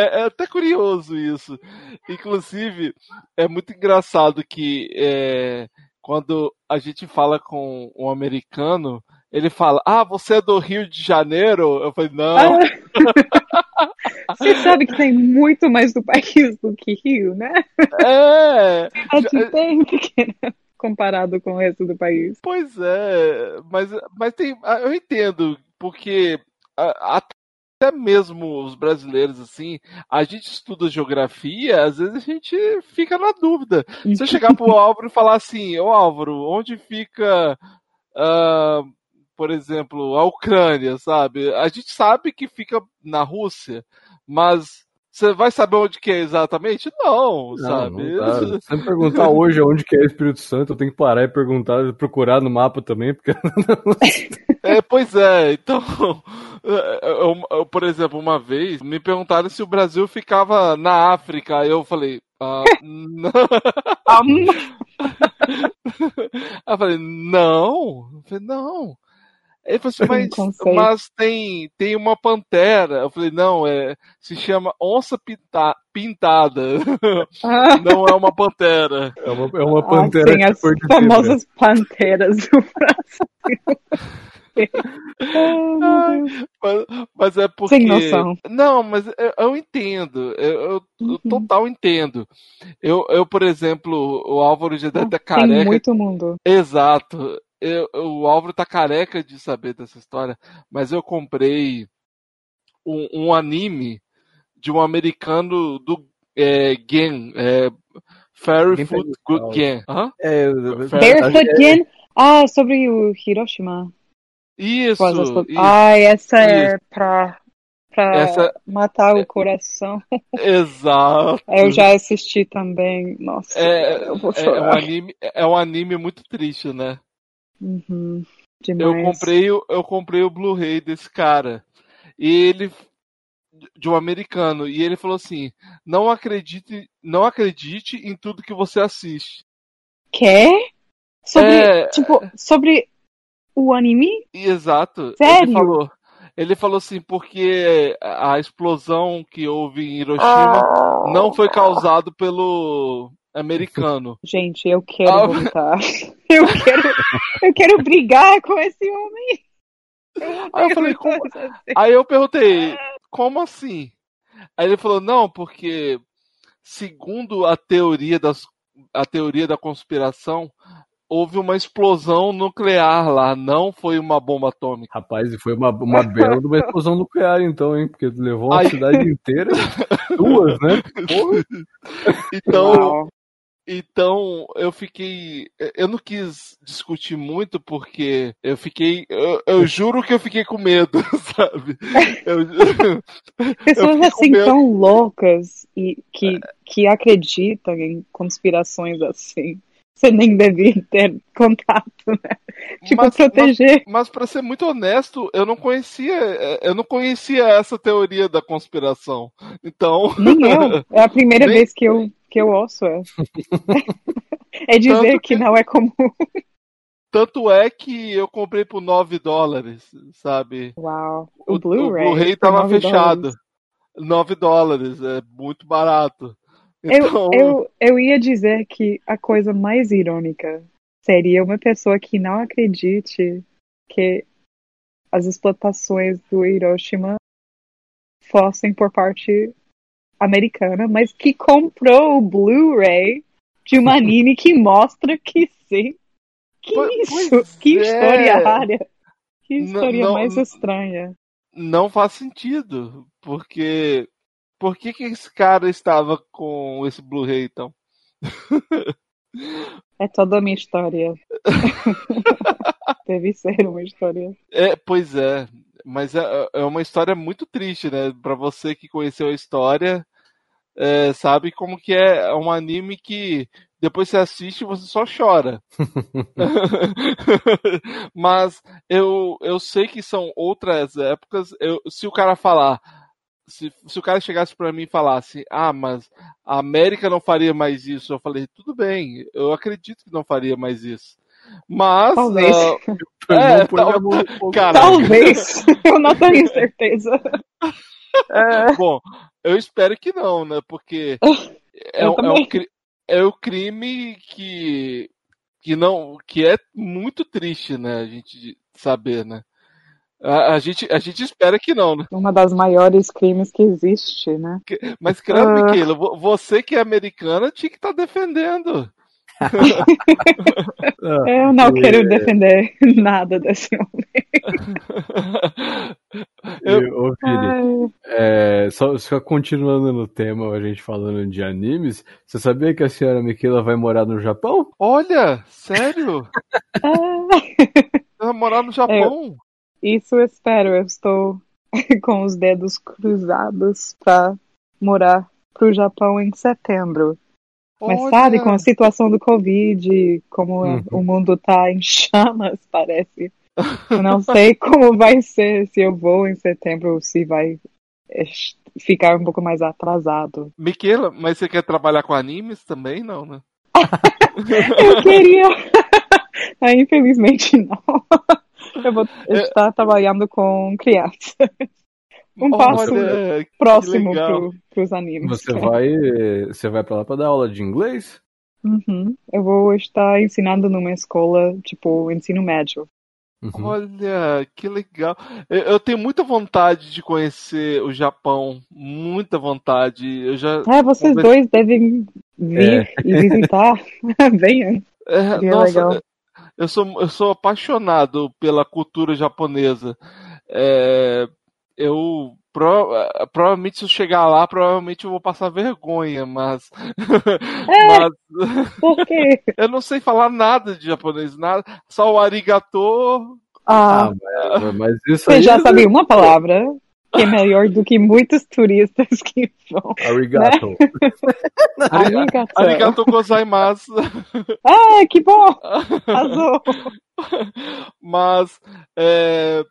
S3: é, é até curioso isso. Inclusive, é muito engraçado que é, quando a gente fala com um americano, ele fala: Ah, você é do Rio de Janeiro? Eu falei: Não.
S5: Ah. Você sabe que tem muito mais do país do que Rio, né?
S3: É,
S5: A gente tem pequena comparado com o resto do país.
S3: pois é. Mas, mas tem, ah, eu entendo, porque a- até mesmo os brasileiros, assim, a gente estuda geografia, às vezes a gente fica na dúvida. Se eu chegar pro Álvaro e falar assim, ô Álvaro, onde fica, ah, por exemplo, a Ucrânia, sabe? A gente sabe que fica na Rússia, mas você vai saber onde que é exatamente? Não, sabe?
S4: Não, não dá. Se me perguntar hoje onde que é Espírito Santo, eu tenho que parar e perguntar, procurar no mapa também, porque
S3: É, pois é, então, eu- eu- por exemplo, uma vez me perguntaram se o Brasil ficava na África, aí eu falei, ah, não.
S5: Ah,
S3: Aí eu falei, não, eu falei, não. Ele falou assim, mas, mas tem, tem uma pantera. Eu falei, não, é, se chama onça pinta- pintada,
S5: ah,
S3: não é uma pantera.
S4: é uma, é uma pantera
S5: sim,
S4: que
S5: as famosas panteras do Brasil. Ah.
S3: Mas, mas é porque.
S5: Sem noção.
S3: Não, mas eu, eu entendo. Eu, eu-
S5: Uhum.
S3: total entendo. Eu, eu, por exemplo, o Álvaro já deve estar
S5: Tem
S3: careca.
S5: muito mundo.
S3: Exato. Eu- o Álvaro tá careca de saber dessa história, mas eu comprei um, um anime de um americano do é, Gen, é, Fairy Food Gen. Hã?
S4: É,
S5: Barefoot Gen? Ah, sobre o Hiroshima.
S3: Isso, isso.
S5: Ai, essa é pra, pra
S3: Essa-
S5: matar o coração.
S3: Exato.
S5: Eu já assisti também. Nossa,
S3: É,
S5: eu vou
S3: é, é um anime, é um anime muito triste, né?
S5: Uhum,
S3: Eu comprei, eu comprei o Blu-ray desse cara. E ele de um americano e ele falou assim: "Não acredite, não acredite em tudo que você assiste".
S5: Quê? Sobre,
S3: É.
S5: tipo, sobre o anime?
S3: Exato.
S5: Sério?
S3: Ele falou, ele falou assim porque a explosão que houve em Hiroshima não foi causado pelo americano.
S5: Gente, eu quero
S3: Ah.
S5: vomitar. Eu quero, eu quero brigar com esse homem.
S3: Aí eu falei, como. Aí eu perguntei, como assim? Aí ele falou, não, porque segundo a teoria das a teoria da conspiração, houve uma explosão nuclear lá, não foi uma bomba atômica.
S4: Rapaz, e foi uma, uma bela de uma explosão nuclear, então, hein? Porque levou uma
S3: Ai.
S4: cidade inteira, duas, né? Porra.
S3: Então,
S5: Uau.
S3: então eu fiquei, eu não quis discutir muito porque eu fiquei, eu, eu juro que eu fiquei com medo, sabe? Eu,
S5: Pessoas assim
S3: medo.
S5: tão loucas e que, que acreditam em conspirações assim. Você nem devia ter contato, né? Tipo,
S3: Mas-
S5: proteger.
S3: Mas para ser muito honesto, eu não conhecia, eu não conhecia essa teoria da conspiração. Então,
S5: Nem eu. É a primeira
S3: Nem-
S5: vez que eu, que eu ouço. É, é dizer que
S3: que-
S5: não é comum.
S3: tanto é que eu comprei por 9 dólares, sabe?
S5: Uau.
S3: O,
S5: O
S3: o
S5: Blu-ray.
S3: Blu-ray tava
S5: 9
S3: fechado.
S5: dólares.
S3: 9 dólares, é muito barato.
S5: Eu,
S3: Então,
S5: eu, eu ia dizer que a coisa mais irônica seria uma pessoa que não acredite que as explotações do Hiroshima fossem por parte americana, mas que comprou o Blu-ray de um anime que mostra que sim. Que
S3: Po-
S5: isso?
S3: pois
S5: Que
S3: é.
S5: história rara. Que história
S3: não-
S5: mais estranha.
S3: não faz sentido, porque por que que esse cara estava com esse Blu-ray então?
S5: É toda a minha história. Deve ser uma história.
S3: É, pois é, mas é, é uma história muito triste, né? Pra você que conheceu a história, é, sabe como que é um anime que depois você assiste e você só chora. Mas eu, eu sei que são outras épocas. Eu, se o cara falar, se, se o cara chegasse para mim e falasse, ah, mas a América não faria mais isso, eu falei, tudo bem, eu acredito que não faria mais isso. Mas.
S5: Talvez.
S3: Uh,
S4: É,
S3: tal-
S5: Talvez. Eu não tenho certeza. É,
S3: Bom, eu espero que não, né? Porque é,
S5: Eu
S3: um- é um, é um crime que, que não que é muito triste, né? A gente saber, né? A, a gente, a gente espera que não, né?
S5: uma das maiores crimes que existe, né?
S3: Mas, credo,
S5: Ah.
S3: Miquela, vo- você que é americana tinha que estar defendendo.
S5: Eu não
S4: E-
S5: quero defender nada desse homem.
S3: Eu-
S4: ô, Vini,
S5: Ai,
S4: é, só, só continuando no tema, a gente falando de animes, você sabia que a senhora Miquela vai morar no Japão?
S3: Olha, sério?
S5: ai.
S3: Ela morar no Japão?
S5: Isso eu espero. Eu estou com os dedos cruzados para morar pro Japão em setembro. Mas
S3: Olha.
S5: sabe, com a situação do Covid, como
S4: Uhum.
S5: o mundo tá em chamas, parece. Eu não sei como vai ser se eu vou em setembro ou se vai eh, ficar um pouco mais atrasado.
S3: Miquela, mas você quer trabalhar com animes também? Não, né?
S5: Eu queria. Ah, Infelizmente não. Eu vou estar trabalhando com crianças. Um passo
S3: Olha, que
S5: próximo
S3: legal.
S5: para os animes.
S4: Você vai, você vai pra lá pra dar aula de inglês?
S5: Uhum. Eu vou estar ensinando numa escola, tipo, ensino médio.
S4: Uhum.
S3: Olha, que legal. Eu, eu tenho muita vontade de conhecer o Japão. Muita vontade. Eu já.
S5: É, vocês
S3: Conver-
S5: dois devem vir e visitar. Venham.
S3: É, nossa,
S5: legal.
S3: Eu sou, eu sou apaixonado pela cultura japonesa. É, eu pro- provavelmente se eu chegar lá, provavelmente eu vou passar vergonha, mas,
S5: É.
S3: mas
S5: Por quê?
S3: eu não sei falar nada de japonês, nada, só o arigato.
S5: Ah,
S4: Ah, mas, isso
S5: você
S4: aí
S5: já
S4: é
S5: sabe uma palavra que é melhor do que muitos turistas que vão.
S4: arigato.
S5: Arigato.
S3: Arigato gozaimasu.
S5: Ah, que bom! Arrasou.
S3: Mas, é,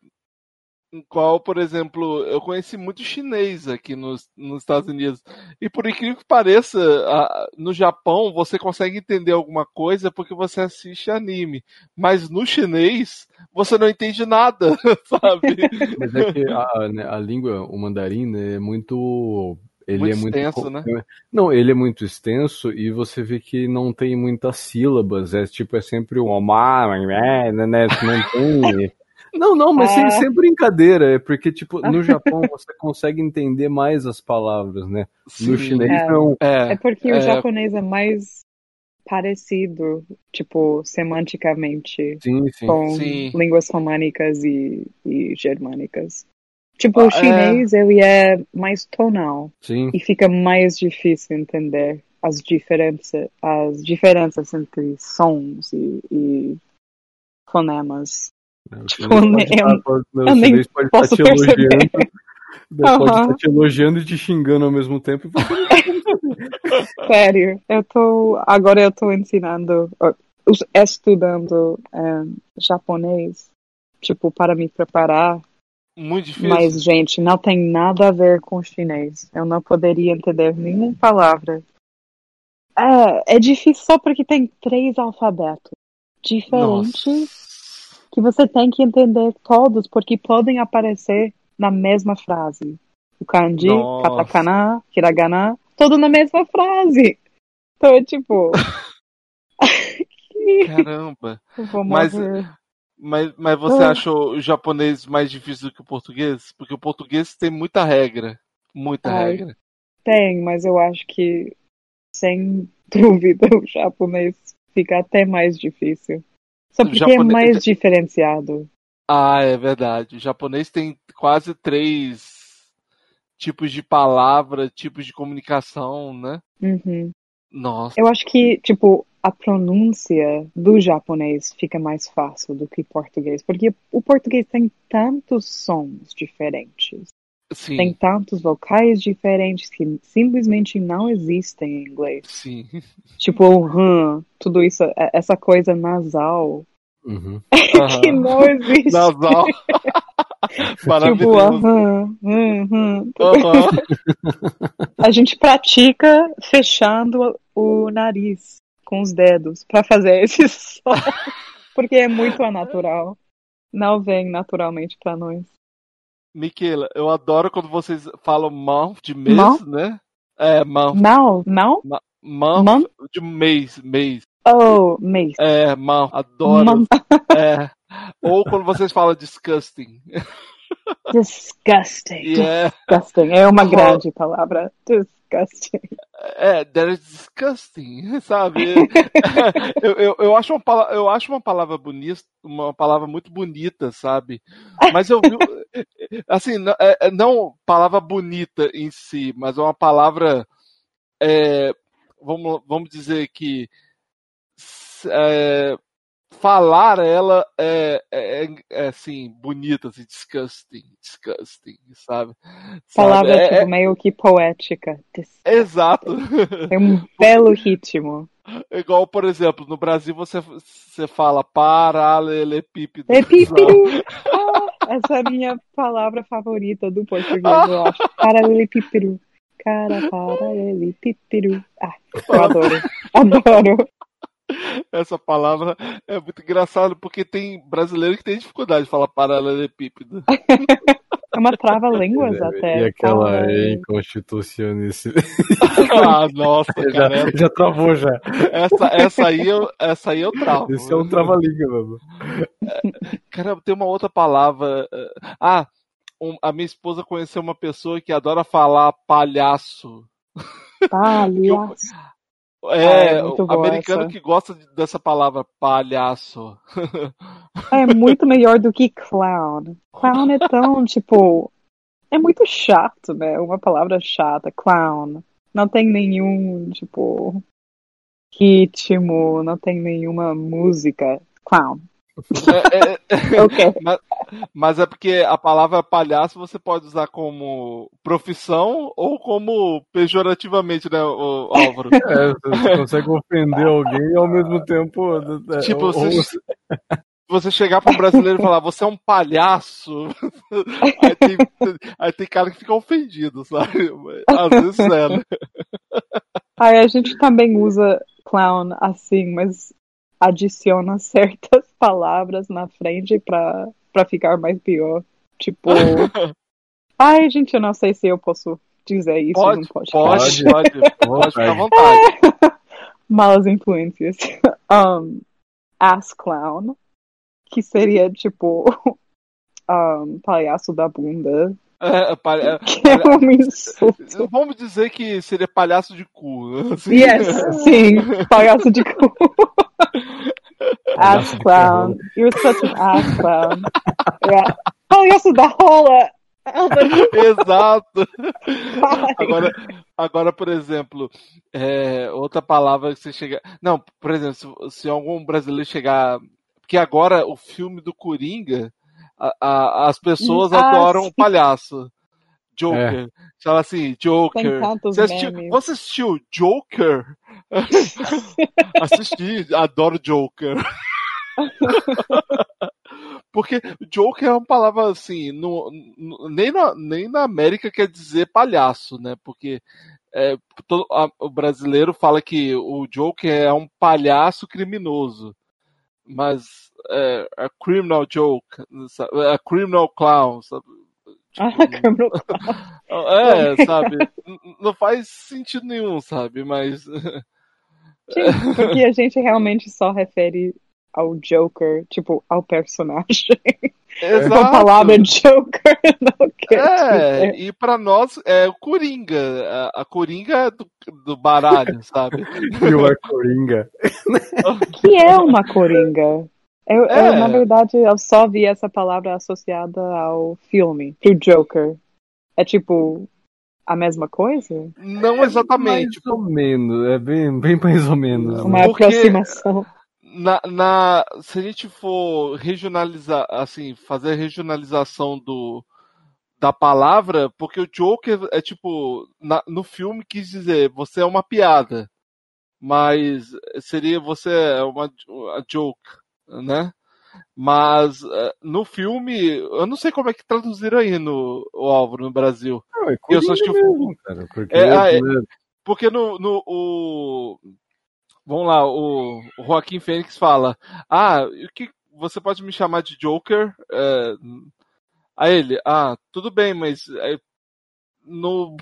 S3: qual, por exemplo, eu conheci muito chinês aqui nos, nos Estados Unidos. E por incrível que pareça, a- no Japão você consegue entender alguma coisa porque você assiste anime. Mas no chinês você não entende nada, sabe?
S4: Mas é que a, né, a língua, o mandarim, né, é muito. Ele
S3: Muito
S4: é muito
S3: extenso, né?
S4: Não, ele é muito extenso e você vê que não tem muitas sílabas. É tipo, é sempre o né, né, né, não tem. Não, não, mas sem,
S5: Ah.
S4: sem brincadeira, é porque, tipo, no Japão você consegue entender mais as palavras, né? No
S3: Sim.
S4: chinês
S5: É.
S4: não.
S5: É
S3: É,
S5: porque o
S3: é.
S5: japonês é mais parecido, tipo, semanticamente,
S4: Sim, sim.
S5: com
S3: Sim.
S5: línguas românicas e, e germânicas. Tipo,
S3: Ah,
S5: o chinês, ele é mais tonal
S4: Sim.
S5: e fica mais difícil entender as diferenças, as diferenças entre sons e, e fonemas.
S4: O
S5: Tipo,
S4: pode
S5: eu-
S4: tá-
S5: eu nem
S4: chinês pode estar
S5: posso
S4: te
S5: perceber.
S4: elogiando. Pode estar te elogiando e te xingando ao mesmo tempo. você
S5: Sério, eu tô, agora eu tô ensinando, us- estudando eh, japonês, tipo, para me preparar
S3: muito difícil.
S5: Mas, gente, não tem nada a ver com chinês. Eu não poderia entender nenhuma palavra. É, é difícil só porque tem três alfabetos diferentes
S3: Nossa.
S5: Que você tem que entender todos, porque podem aparecer na mesma frase. O kanji,
S3: Nossa.
S5: katakana, hiragana, tudo na mesma frase. Então é tipo.
S3: Caramba. Mas-. Mas, mas você
S5: Ah.
S3: achou o japonês mais difícil do que o português? Porque o português tem muita regra. Muita
S5: Ai.
S3: regra.
S5: Tem, mas eu acho que, sem dúvida, o japonês fica até mais difícil. Só porque
S3: japonês-
S5: é mais diferenciado.
S3: Ah, é verdade. O japonês tem quase três tipos de palavra, tipos de comunicação, né?
S5: Uhum.
S3: Nossa.
S5: Eu acho que, tipo, a pronúncia do japonês fica mais fácil do que português, porque o português tem tantos sons diferentes.
S3: Sim,
S5: Tem tantos vocais diferentes que simplesmente não existem em inglês.
S3: sim.
S5: Tipo, o hum, tudo isso, é- essa coisa nasal
S4: Uhum.
S5: que não existe.
S3: Nasal.
S5: Tipo,
S3: Maravilhoso.
S5: aham, hum, hum.
S3: Aham.
S5: A gente pratica fechando o nariz com os dedos pra fazer esse som, porque é muito anatural. Não vem naturalmente pra nós.
S3: Miquela, eu adoro quando vocês falam mouth de mês,
S5: Mouth?
S3: né? É, mouth.
S5: Não, não?
S3: Mouth
S5: Man?
S3: de mês, mês.
S5: Oh, mês.
S3: É, mouth. Adoro.
S5: Man-
S3: É. Ou quando vocês falam disgusting.
S5: Disgusting.
S3: E é,
S5: Disgusting. É uma grande palavra. Disgusting.
S3: É, that is disgusting, sabe? eu, eu, eu, acho uma palavra, eu acho uma palavra bonita, uma palavra muito bonita, sabe? Mas eu vi, assim, não, é, é não palavra bonita em si, mas é uma palavra, é, vamos, vamos dizer que é, falar ela é, é, é, é, assim, bonita, assim, disgusting, disgusting, sabe? Sabe?
S5: Palavra
S3: É-
S5: tipo,
S3: é-
S5: meio que poética. Dis-
S3: Exato.
S5: Tem um belo ritmo.
S3: Igual, por exemplo, no Brasil você, você fala paralelepípedo.
S5: Epípero. Ah, essa é a minha palavra favorita do português, eu acho. Paralelepípedo. Cara, paralelepípedo. Ah, eu adoro. Adoro.
S3: Essa palavra é muito engraçado porque tem brasileiro que tem dificuldade de falar paralelepípedo.
S5: É uma trava-línguas até.
S4: E aquela
S5: Para-
S4: inconstitucionista.
S3: ah, nossa,
S4: Já,
S3: cara.
S4: já travou já.
S3: Essa, essa, aí eu, essa aí eu travo.
S4: Esse é um trava-língua, mano.
S3: Cara, tem uma outra palavra. eh, Ah, um- a minha esposa conheceu uma pessoa que adora falar palhaço.
S5: Palhaço.
S3: É,
S5: é
S3: o
S5: boa
S3: americano
S5: essa.
S3: que gosta de- dessa palavra palhaço.
S5: É muito melhor do que clown. Clown é tão, tipo. É muito chato, né? Uma palavra chata. Clown. Não tem nenhum, tipo. Ritmo, não tem nenhuma música. Clown.
S3: É, é, é,
S5: Ok.
S3: mas, mas é porque a palavra palhaço você pode usar como profissão ou como pejorativamente, né, o Álvaro?
S4: É, você consegue ofender alguém e ao mesmo tempo. é,
S3: Tipo,
S4: ou-
S3: você,
S4: ou-
S3: se você chegar para um brasileiro e falar, você é um palhaço, aí tem, aí tem cara que fica ofendido, sabe? Às vezes é, né?
S5: Aí a gente também usa clown assim, mas adiciona certas palavras na frente pra, pra ficar mais pior. Tipo. Ai, gente, eu não sei se eu posso dizer isso
S3: Pode,
S5: podcast.
S3: pode, pode, pode ficar à
S4: Vontade.
S5: Malas influências. Um, ass clown, que seria tipo um, palhaço da bunda,
S3: É, pa- é,
S5: que é um insulto.
S3: vamos dizer que seria palhaço de cu. assim.
S5: Yes, sim, palhaço de cu. Ass clown. You're such an ass clown. Yeah. Palhaço da rola. Álvaro,
S3: Exato. Agora, agora, por exemplo, é, outra palavra que você chega. Não, por exemplo, se, se algum brasileiro chegar. Porque agora o filme do Coringa, a- a- as pessoas
S5: Ah,
S3: adoram
S5: sim.
S3: o palhaço. Joker. Fala assim, Joker. Você assistiu, você assistiu Joker? Assisti, adoro Joker. Porque Joker é uma palavra assim, no, no- nem, na, nem na América quer dizer palhaço, né? Porque é, todo- a- o brasileiro fala que o Joker é um palhaço criminoso. Mas é a criminal joke, sabe? a criminal clown, sabe?
S5: Ah, criminal
S3: É, sabe? Não faz sentido nenhum, sabe? Mas.
S5: Sim, porque a gente realmente só refere ao Joker, tipo, ao personagem.
S3: Exato.
S5: Com a palavra Joker não quer
S3: É,
S5: dizer.
S3: e pra nós é o Coringa. A, a Coringa é do, do baralho, sabe?
S4: E o Coringa.
S5: Que é uma coringa. Eu, eu,
S3: É.
S5: na verdade, eu só vi essa palavra associada ao filme, pro Joker. É tipo a mesma coisa?
S3: Não exatamente.
S4: Mais ou menos, é bem, bem mais ou menos.
S5: Uma?
S3: Porque-
S5: aproximação.
S3: Na, na- se a gente for regionalizar, assim, fazer a regionalização do, da palavra, porque o Joker é tipo, na- no filme quis dizer, você é uma piada, mas seria você é uma a joke, né? Mas eh, no filme, eu não sei como é que traduziram aí no o Álvaro no Brasil.
S4: Não, é
S3: Eu só
S4: Coringa
S3: assisti o
S4: mesmo, cara. Porque,
S3: É, ah, é. Porque no, no o vamos lá, o, o Joaquim Fênix fala: "Ah, o que você pode me chamar de Joker?" É, Aí ele: "Ah, tudo bem, mas é, no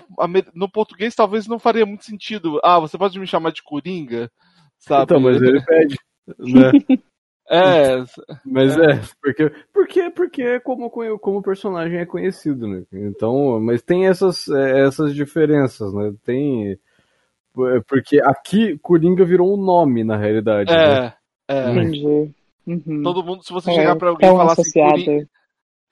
S3: no português talvez não faria muito sentido. Ah, você pode me chamar de Coringa?" Sabe?
S4: Então, mas ele pede. Né?
S3: É,
S4: Mas é, porque, porque, porque é como, como o personagem é conhecido, né? Então, mas tem essas, é, essas diferenças, né? Tem. é, Porque aqui Coringa virou um nome, na realidade. né?
S3: é, é.
S5: Entendi. Uhum.
S3: Todo mundo, se você
S5: É,
S3: chegar pra alguém e falar assim,
S5: associado.
S3: Coringa,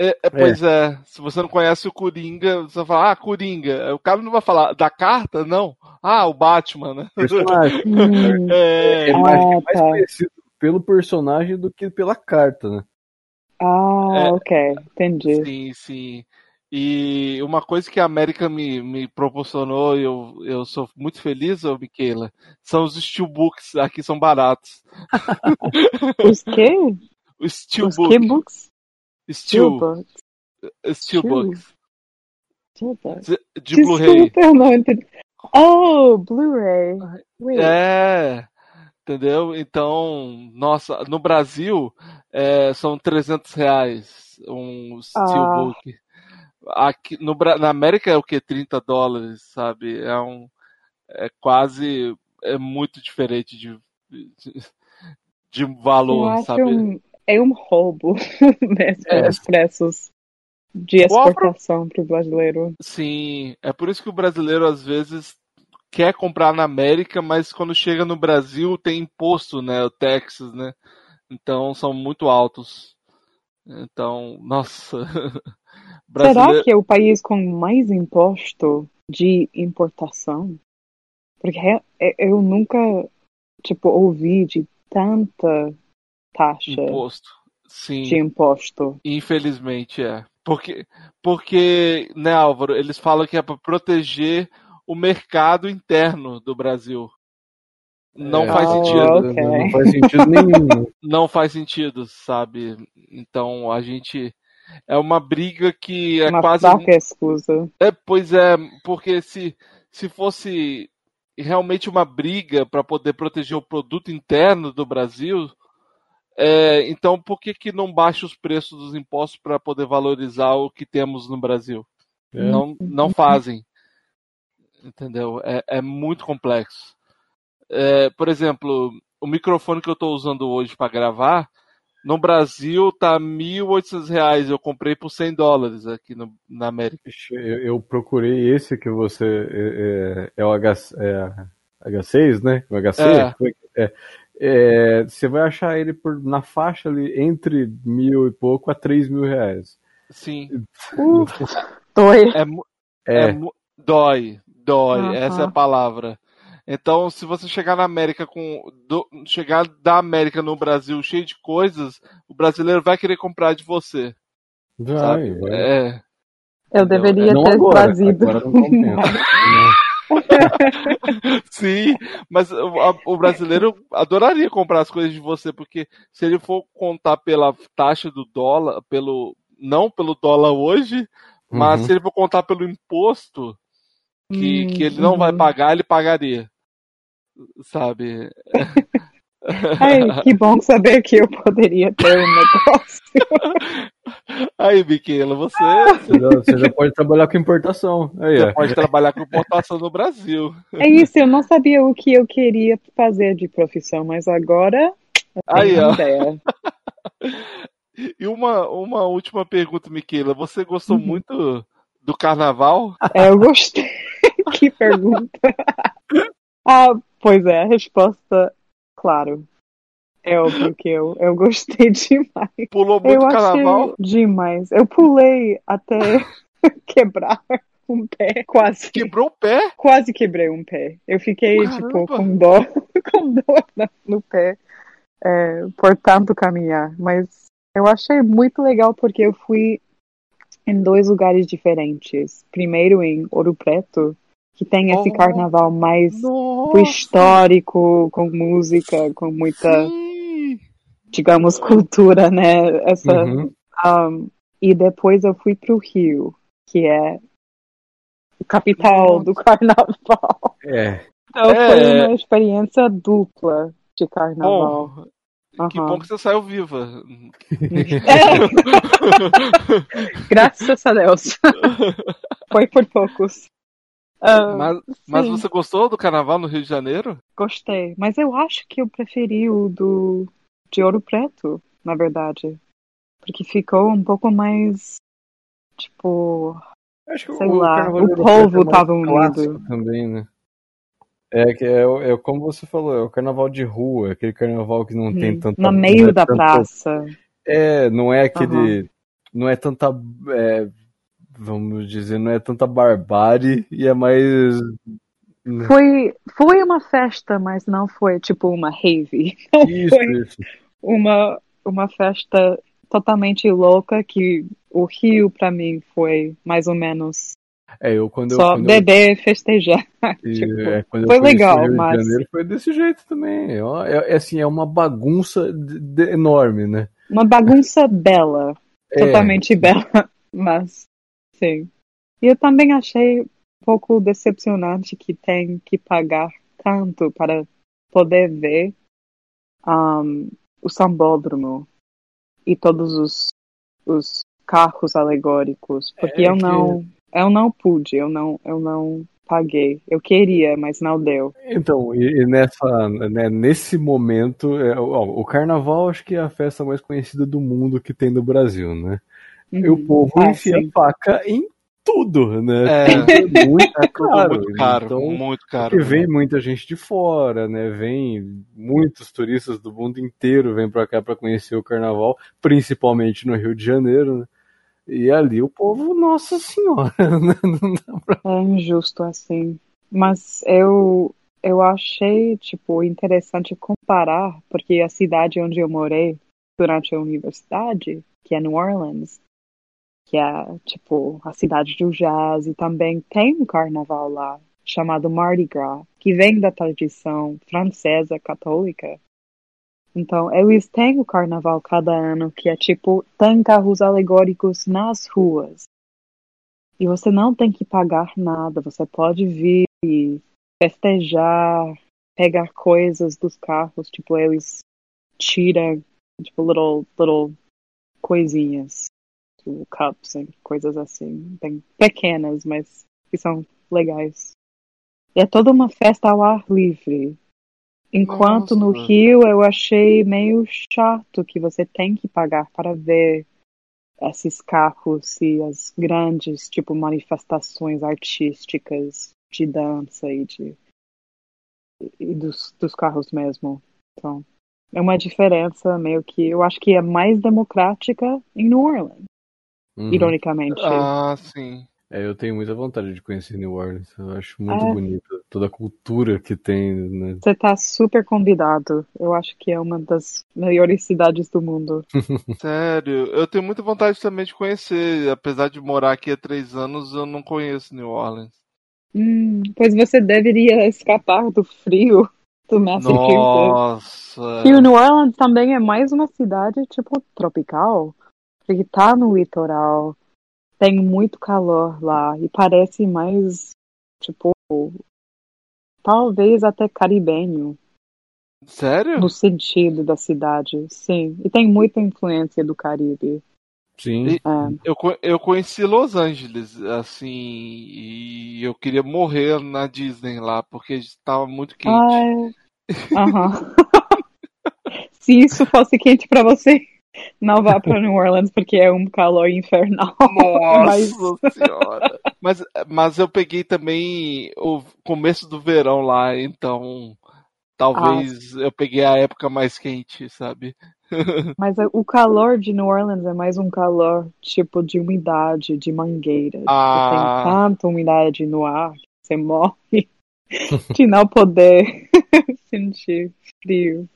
S3: É, é, pois é. se você não conhece o Coringa, você vai falar, ah, Coringa. O cara não vai falar da carta, não. Ah, o Batman, né?
S4: Personagem.
S5: Hum.
S3: É,
S4: é
S5: Ah,
S4: mais
S5: tá.
S4: conhecido pelo personagem do que pela carta, né?
S5: Ah,
S3: É.
S5: ok. Entendi.
S3: sim, sim. E uma coisa que a América me, me proporcionou, e eu, eu sou muito feliz, ô Miquela, são os steelbooks. Aqui são baratos.
S5: Os quê?
S3: Os
S5: Os
S3: steelbook.
S5: que books?
S3: Steel,
S5: Steelbooks.
S3: steelbooks.
S5: Steelbooks.
S3: De Blu-ray.
S5: Desculpa, eu não entendi. Oh, Blu-ray. Wait.
S3: É, entendeu? Então, nossa, no Brasil é, são 300 reais um steelbook. Aqui no, na América é o que? 30 dólares, sabe? É um é quase é muito diferente de, de, de valor, sabe?
S5: um, é um roubo mesmo
S3: É.
S5: os preços de exportação para o brasileiro.
S3: Sim, é por isso que o brasileiro às vezes quer comprar na América, mas quando chega no Brasil tem imposto, né? O Texas, né? Então são muito altos. Então, nossa.
S5: Será
S3: Brasileiro...
S5: que é o país com mais imposto de importação? Porque é- eu nunca, tipo, ouvi de tanta taxa
S3: Imposto. Sim,
S5: de imposto.
S3: infelizmente é. Porque, porque, né, Álvaro, eles falam que é para proteger o mercado interno do Brasil. Não
S4: É,
S3: faz
S5: Ah,
S3: sentido.
S5: ok.
S4: Não faz sentido nenhum. né?
S3: não faz sentido, sabe? Então a gente é uma briga que é
S5: Uma
S3: quase
S5: fraca excusa.
S3: é, pois é, porque se se fosse realmente uma briga para poder proteger o produto interno do Brasil, é, então por que que não baixa os preços dos impostos para poder valorizar o que temos no Brasil?
S4: É.
S3: Não não fazem, entendeu? É, é muito complexo. É, por exemplo, o microfone que eu estou usando hoje para gravar, no Brasil tá 1.800 reais. Eu comprei por 100 dólares aqui no, na América.
S4: Eu, eu procurei esse que você. É, é- é o H, é, H6, né? O HC?
S3: É.
S4: É. É, você vai achar ele por, na faixa ali entre mil e pouco a três mil reais.
S3: Sim,
S5: Uh,
S3: é,
S4: É,
S3: dói, dói.
S5: Aham.
S3: Essa é a palavra. Então, se você chegar na América com do- chegar da América no Brasil cheio de coisas, o brasileiro vai querer comprar de você,
S4: vai,
S3: sabe?
S4: vai.
S3: É,
S5: Eu deveria
S4: Não
S5: ter
S4: agora,
S5: trazido.
S4: agora não compensa.
S3: Sim, mas o brasileiro adoraria comprar as coisas de você, porque se ele for contar pela taxa do dólar, pelo não pelo dólar hoje, mas
S4: Uhum.
S3: se ele for contar pelo imposto que,
S5: Hum,
S3: que ele não vai
S5: uhum.
S3: pagar, ele pagaria. Sabe?
S5: Ai, que bom saber que eu poderia ter um negócio.
S3: Aí, Miquela, você,
S4: Você já, você já pode trabalhar com importação. Aí,
S3: você
S4: ó.
S3: pode trabalhar com importação no Brasil.
S5: É isso, eu não sabia o que eu queria fazer de profissão, mas agora
S3: Aí, ó.
S5: uma ideia.
S3: E uma, uma última pergunta, Miquela. Você gostou
S5: Uhum.
S3: muito do carnaval?
S5: É, eu gostei. que pergunta. ah, pois é, a resposta, claro. É óbvio que eu, eu gostei demais.
S3: Pulou muito
S5: eu
S3: carnaval?
S5: demais. Eu pulei até quebrar um pé, quase.
S3: Quebrou o pé?
S5: Quase quebrei um pé. Eu fiquei,
S3: Caramba.
S5: tipo, com dor, com dor no pé é, por tanto caminhar. Mas eu achei muito legal porque eu fui em dois lugares diferentes. Primeiro em Ouro Preto, que tem esse
S3: Oh,
S5: carnaval mais
S3: Nossa!
S5: histórico, com música, com muita,
S3: Sim!
S5: digamos, cultura, né? Essa,
S4: Uhum.
S5: um, e depois eu fui pro Rio, que é o capital do carnaval.
S4: É,
S5: Então
S3: É.
S5: foi uma experiência dupla de carnaval.
S3: Bom, que bom que você saiu viva.
S5: Graças a Deus. Foi por poucos. Ah,
S3: Mas, mas você gostou do carnaval no Rio de Janeiro?
S5: gostei. Mas eu acho que eu preferi o do de Ouro Preto, na verdade. Porque ficou um pouco mais. Tipo.
S4: acho que
S5: Sei
S4: o
S5: lá, o povo
S4: Preto é
S5: unido.
S4: também, né? É, que é, é como você falou, é o carnaval de rua, aquele carnaval que não tem
S5: Hum,
S4: tanta.
S5: no meio
S4: é
S5: da
S4: tanto-
S5: praça.
S4: É, não é aquele. Não é tanta. é, vamos dizer, não é tanta barbárie e é mais.
S5: Foi, foi uma festa, mas não foi tipo uma rave. Não
S4: Isso,
S5: foi
S4: isso.
S5: uma, uma festa totalmente louca que o Rio, pra mim, foi mais ou menos
S4: É, eu quando eu.
S5: só
S4: eu-
S5: beber, festejar.
S4: e,
S5: tipo,
S4: é,
S5: foi legal, mas-
S4: Janeiro foi desse jeito também. É, uma- é- é assim, é uma bagunça de- de- enorme, né?
S5: Uma bagunça bela,
S4: É,
S5: totalmente bela, mas sim. E eu também achei um pouco decepcionante que tem que pagar tanto para poder ver um, o sambódromo e todos os, os carros alegóricos, porque
S4: É
S5: eu
S4: que-
S5: não eu não pude, eu não eu não paguei. Eu queria, mas não deu.
S4: Então, e, e nessa, né, nesse momento, é, ó, o carnaval acho que é a festa mais conhecida do mundo que tem no Brasil, né? E o
S5: Uhum.
S4: povo
S5: Ah,
S4: enfia
S5: sim.
S4: faca em tudo, né?
S3: É.
S4: Tudo é muito
S3: Tudo
S4: caro.
S3: muito caro,
S4: Então,
S3: muito caro.
S4: porque vem muita gente de fora, né? Vem muitos turistas do mundo inteiro vêm para cá para conhecer o carnaval, principalmente no Rio de Janeiro, né? E ali o povo, nossa senhora, né? Não dá pra-
S5: É injusto assim. Mas eu eu achei tipo interessante comparar, porque a cidade onde eu morei durante a universidade, que é New Orleans, que é tipo a cidade do jazz, e também tem um carnaval lá chamado Mardi Gras, que vem da tradição francesa católica. Então, eles têm o carnaval cada ano, que é tipo, tem carros alegóricos nas ruas. E você não tem que pagar nada, você pode vir e festejar, pegar coisas dos carros, tipo, eles tiram, tipo, little, little coisinhas, tipo, cups coisas assim, bem pequenas, mas que são legais. E é toda uma festa ao ar livre. Enquanto no
S3: Nossa.
S5: Rio eu achei meio chato que você tem que pagar para ver esses carros e as grandes, tipo, manifestações artísticas de dança e de e dos, dos carros mesmo. Então, é uma diferença meio que eu acho que é mais democrática em New Orleans,
S4: Uhum.
S5: ironicamente.
S3: Ah, sim.
S4: É, eu tenho muita vontade de conhecer New Orleans. Eu acho muito
S5: É.
S4: bonito toda a cultura que tem, né?
S5: Você tá super convidado. Eu acho que é uma das melhores cidades do mundo.
S3: Sério, eu tenho muita vontade também de conhecer. Apesar de morar aqui há três anos, eu não conheço New Orleans.
S5: Hum, pois você deveria escapar do frio do Massachusetts.
S3: Nossa.
S5: E o New Orleans também é mais uma cidade, tipo, tropical. Porque tá no litoral. Tem muito calor lá. E parece mais, tipo, talvez até caribenho.
S3: Sério?
S5: No sentido da cidade, sim. E tem muita influência do Caribe.
S4: Sim.
S3: E-
S5: É.
S3: Eu, eu conheci Los Angeles, assim, e eu queria morrer na Disney lá, porque estava muito quente.
S5: Ai. Aham. Se isso fosse quente pra você, não vá pra New Orleans, porque é um calor infernal. Mas-
S3: Nossa senhora. Mas, mas eu peguei também o começo do verão lá, então talvez eu peguei a época mais quente, sabe?
S5: Mas o calor de New Orleans é mais um calor tipo de umidade, de mangueira. Tipo,
S3: Ah.
S5: Tem tanta umidade no ar que você morre de não poder sentir frio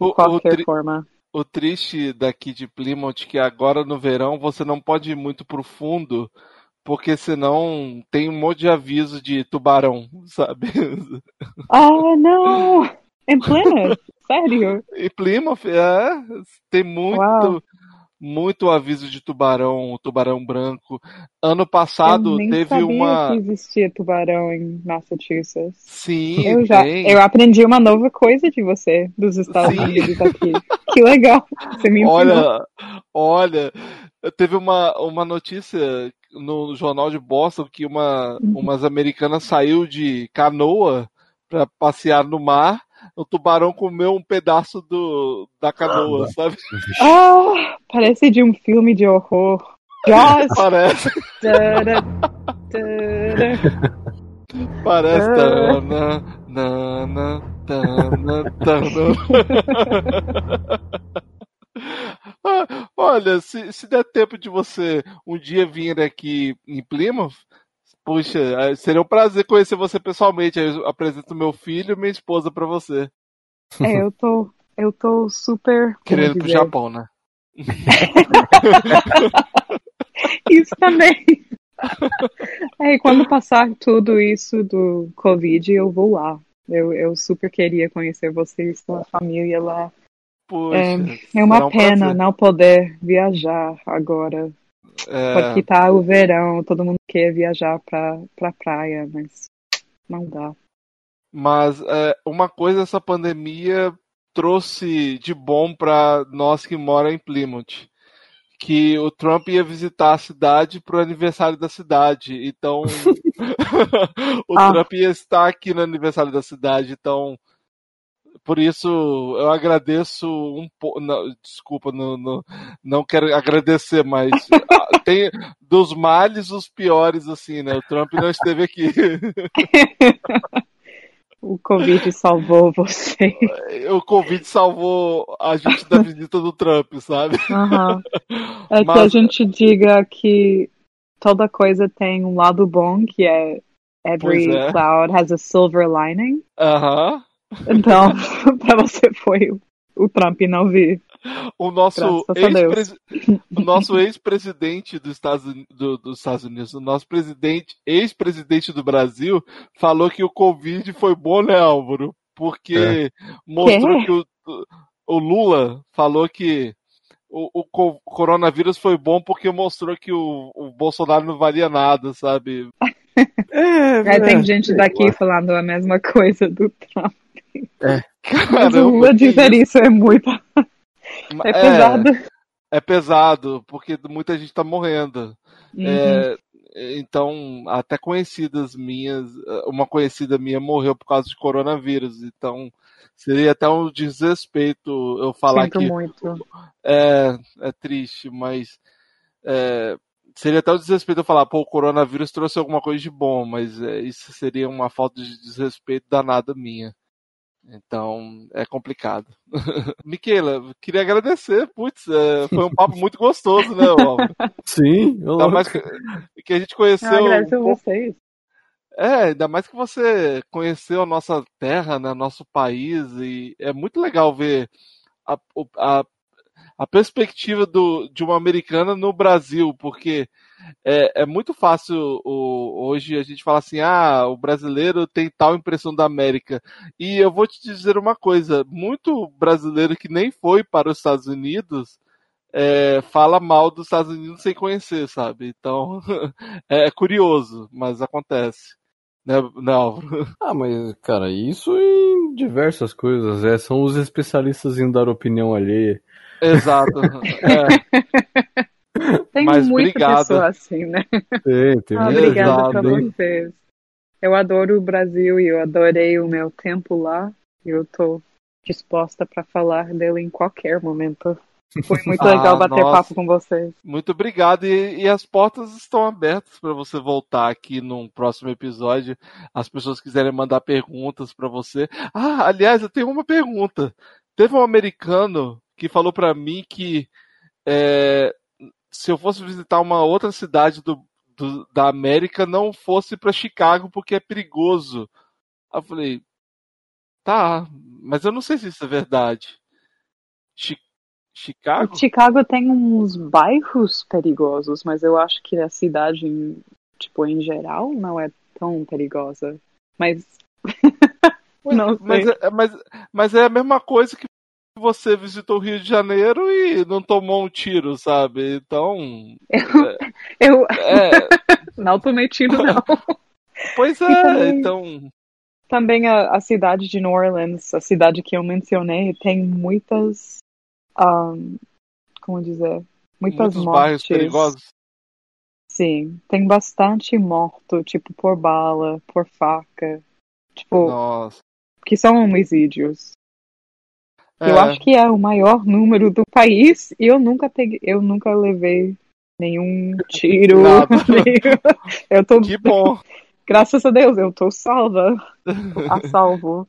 S3: O,
S5: de
S3: o,
S5: qualquer
S3: tri-
S5: forma.
S3: O triste daqui de Plymouth é que agora no verão você não pode ir muito pro fundo, porque senão tem um monte de aviso de tubarão, sabe?
S5: Oh, não! Em Plymouth? Sério?
S3: E Plymouth, é, tem muito,
S5: Uau.
S3: Muito aviso de tubarão, tubarão branco. Ano passado teve
S5: sabia
S3: uma.
S5: que existia tubarão em Massachusetts.
S3: Sim,
S5: Eu já,
S3: tem.
S5: eu aprendi uma nova coisa de você, dos Estados
S3: Sim.
S5: Unidos aqui. Que legal. Você me ensinou.
S3: Olha, olha, teve uma, uma notícia no jornal de Boston que uma,
S5: Uhum.
S3: umas americanas saiu de canoa para passear no mar. O tubarão comeu um pedaço do, da canoa, sabe?
S5: Ah, parece de um filme de horror. Jaws.
S3: Parece, parece.
S5: Ah.
S3: Tana, nana, tana, tana. Ah, Olha, se, se der tempo de você um dia vir aqui em Plymouth, puxa, eh, seria um prazer conhecer você pessoalmente. Eu apresento meu filho e minha esposa pra você.
S5: É, eu tô, eu tô super.
S3: Querendo pro
S5: dizer,
S3: Japão, né?
S5: Isso também. É, quando passar tudo isso do Covid, eu vou lá. Eu, eu super queria conhecer vocês, sua família lá.
S3: Puxa,
S5: É, é uma
S3: um
S5: pena não poder viajar agora.
S3: É,
S5: Porque tá o verão, todo mundo quer viajar pra, pra praia, mas não dá.
S3: mas é, uma coisa essa pandemia trouxe de bom pra nós que mora em Plymouth. Que o Trump ia visitar a cidade pro aniversário da cidade. Então, o
S5: Ah.
S3: Trump ia estar aqui no aniversário da cidade. Então, por isso eu agradeço um pouco. Desculpa, não, não, não quero agradecer, mas ah, tem dos males os piores, assim, né? O Trump não esteve aqui.
S5: O Covid salvou você.
S3: o Covid salvou a gente da visita do Trump, sabe?
S5: Aham. É que
S3: Mas-
S5: a gente diga que toda coisa tem um lado bom, que é every
S3: é.
S5: cloud has a silver lining.
S3: Aham.
S5: Então, pra você foi o, o Trump não vir.
S3: O nosso o nosso ex-presidente dos Estados, do- dos Estados Unidos, o nosso presidente, ex-presidente do Brasil, falou que o Covid foi bom, né, Álvaro? Porque mostrou
S5: Quê?
S3: que o, o Lula falou que o, o co- coronavírus foi bom porque mostrou que o, o Bolsonaro não valia nada, sabe?
S4: É,
S5: Aí tem
S4: é,
S5: gente daqui falando a mesma coisa do Trump. Mas o
S3: Caramba,
S5: dizer isso é muito.
S3: isso?
S5: É pesado.
S3: É pesado, porque muita gente tá morrendo.
S5: Uhum.
S3: É, então, até conhecidas minhas, uma conhecida minha morreu por causa de coronavírus. Então, seria até um desrespeito eu falar
S5: Sinto
S3: que
S5: muito.
S3: é, é triste, mas é, seria até um desrespeito eu falar, pô, o coronavírus trouxe alguma coisa de bom, mas é, isso seria uma falta de desrespeito danada minha. Então, é complicado. Miquela, queria agradecer, putz, é, foi um papo muito gostoso, né, Álvaro?
S4: Sim, eu
S3: Ainda mais que, que a gente conheceu.
S5: Eu agradeço a
S3: um
S5: vocês.
S3: É, ainda mais que você conheceu a nossa terra, né, nosso país, e é muito legal ver a, a, a perspectiva do, de uma americana no Brasil, porque é, é muito fácil o- hoje a gente falar assim, ah, o brasileiro tem tal impressão da América. E eu vou te dizer uma coisa, muito brasileiro que nem foi para os Estados Unidos é, fala mal dos Estados Unidos sem conhecer, sabe? Então é curioso, mas acontece. Né, né Álvaro?
S4: Ah, mas, cara, isso em diversas coisas. É, são os especialistas em dar opinião alheia.
S3: Exato. É,
S5: Tem
S3: Mas
S5: muita
S3: obrigado.
S5: pessoa assim, né?
S4: Tem, tem
S5: Ah,
S4: muito.
S5: Obrigada pra vocês. Eu adoro o Brasil e eu adorei o meu tempo lá. E eu tô disposta pra falar dele em qualquer momento. Foi muito
S3: Ah,
S5: legal bater
S3: nossa.
S5: papo com vocês.
S3: Muito obrigado. E, e as portas estão abertas para você voltar aqui num próximo episódio. As pessoas quiserem mandar perguntas para você. Ah, aliás, eu tenho uma pergunta. Teve um americano que falou para mim que é, se eu fosse visitar uma outra cidade do, do- da América, não fosse para Chicago porque é perigoso. Aí eu falei, tá, mas eu não sei se isso é verdade. Chi- Chicago?
S5: Chicago tem uns bairros perigosos, mas eu acho que a cidade, tipo, em geral, não é tão perigosa. Mas. não sei.
S3: Mas, é- mas, mas é a mesma coisa que você visitou o Rio de Janeiro e não tomou um tiro, sabe? Então.
S5: Eu
S3: É,
S5: não tomei tiro, não.
S3: pois é,
S5: também-
S3: então.
S5: Também a, a cidade de New Orleans, a cidade que eu mencionei, tem muitas. ahn, como dizer? Muitas
S3: Muitos
S5: mortes.
S3: bairros perigosos.
S5: Sim, tem bastante morto, tipo, por bala, por faca. Tipo,
S3: Nossa.
S5: que são homicídios. Eu
S3: É,
S5: acho que é o maior número do país e eu nunca peguei, eu nunca levei nenhum tiro. Nenhum- Eu tô,
S3: Que bom.
S5: graças a Deus, eu tô salva, a salvo.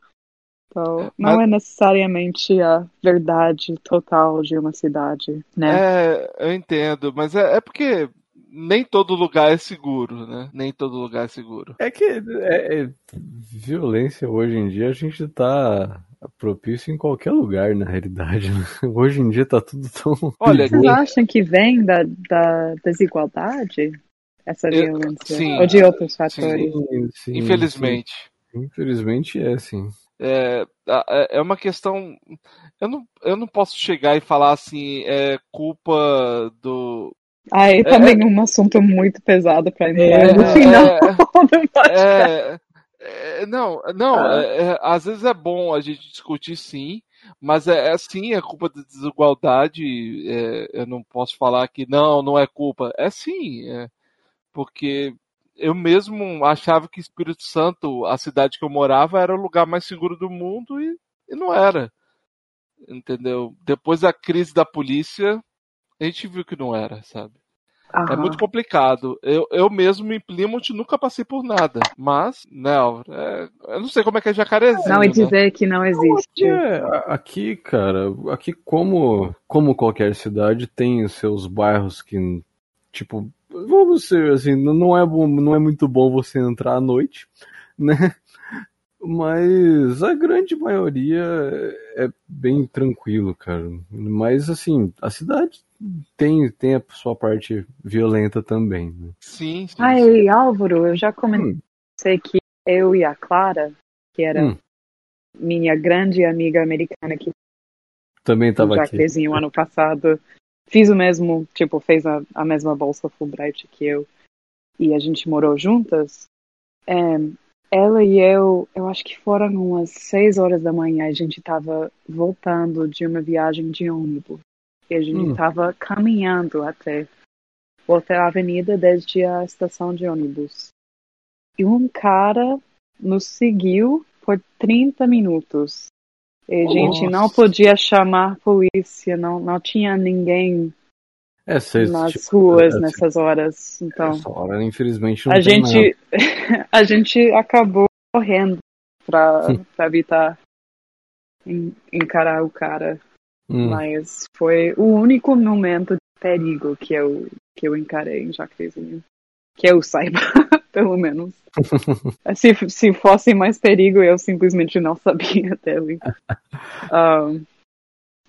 S5: Então, não
S3: Mas-
S5: é necessariamente a verdade total de uma cidade, né?
S3: É, eu entendo, mas é, é porque nem todo lugar é seguro, né? Nem todo lugar é seguro.
S4: É que é, é- violência hoje em dia a gente tá propício em qualquer lugar, na realidade. né? Hoje em dia tá tudo tão.
S3: Olha,
S5: Vocês acham que vem da, da desigualdade? Essa
S3: Eu-
S5: violência?
S3: sim.
S5: Ou de outros fatores?
S4: Sim, sim,
S3: Infelizmente.
S4: sim. Infelizmente é, sim.
S3: É, é uma questão. Eu não, eu não posso chegar e falar assim, é culpa do.
S5: Ah, e também um assunto muito pesado pra entrar
S4: É,
S5: no final
S3: é,
S5: podcast.
S3: É, é, não, não,
S5: Ah.
S3: é- é- às vezes é bom a gente discutir sim, mas é, é sim, é culpa da desigualdade. é, eu não posso falar que não, não é culpa. É sim, é, porque eu mesmo achava que Espírito Santo, a cidade que eu morava, era o lugar mais seguro do mundo e, e não era. Entendeu? Depois da crise da polícia, a gente viu que não era, sabe? É
S5: Aham.
S3: muito complicado. Eu, eu mesmo em Plymouth nunca passei por nada. Mas, né, é- eu não sei como é que é jacarezinho.
S5: Não, e
S3: né?
S5: dizer que não existe.
S4: É, a- aqui, cara, aqui como, como qualquer cidade tem os seus bairros que, tipo, vamos ser assim, não é bom, não é muito bom você entrar à noite, né? Mas a grande maioria é bem tranquilo, cara. Mas assim, a cidade tem, tem a sua parte violenta também, né?
S3: Sim, sim. sim.
S5: Ai, Álvaro, eu já comentei
S4: Hum.
S5: que eu e a Clara, que era
S4: Hum.
S5: minha grande amiga americana que
S4: Também tava
S5: já
S4: aqui.
S5: crescinho ano passado, fiz o mesmo, tipo, fez a, a mesma bolsa Fulbright que eu, e a gente morou juntas. É, ela e eu, eu acho que foram umas seis horas da manhã, a gente tava voltando de uma viagem de ônibus. E a gente
S4: Hum.
S5: tava caminhando até, até a avenida desde a estação de ônibus. E um cara nos seguiu por 30 minutos. E a gente não
S3: Nossa.
S5: podia chamar a polícia, não, não tinha ninguém
S4: É,
S5: nas
S4: tipo,
S5: ruas
S4: assim,
S5: nessas horas. Então,
S4: essa hora, infelizmente, não
S5: a gente, a gente acabou correndo pra, pra evitar en- encarar o cara.
S4: Hum.
S5: Mas foi o único momento de perigo que eu, que eu encarei em Jacarezinho. Que eu saiba, pelo menos. se, se fosse mais perigo, eu simplesmente não sabia dele. Um,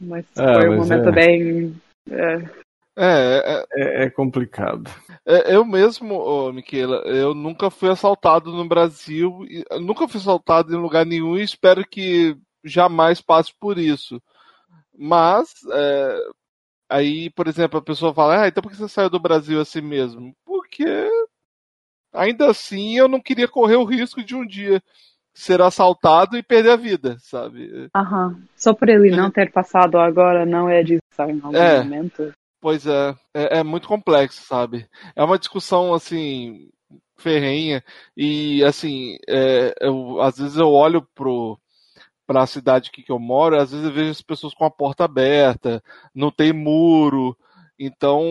S5: mas
S4: Ah,
S5: foi um
S4: mas
S5: momento
S4: é.
S5: bem. é,
S3: É, é,
S4: É, é complicado.
S3: é, eu mesmo, ô, Miquela, eu nunca fui assaltado no Brasil, e- nunca fui assaltado em lugar nenhum e espero que jamais passe por isso. Mas, é, aí, por exemplo, a pessoa fala, ah, então por que você saiu do Brasil assim mesmo? Porque, ainda assim, eu não queria correr o risco de um dia ser assaltado e perder a vida, sabe?
S5: Aham. Só por ele não ter passado agora, não é disso em algum
S3: É.
S5: momento.
S3: Pois é, é, é muito complexo, sabe? É uma discussão assim ferrenha e assim, é, eu, às vezes eu olho pro para a cidade que eu moro, às vezes eu vejo as pessoas com a porta aberta, não tem muro, então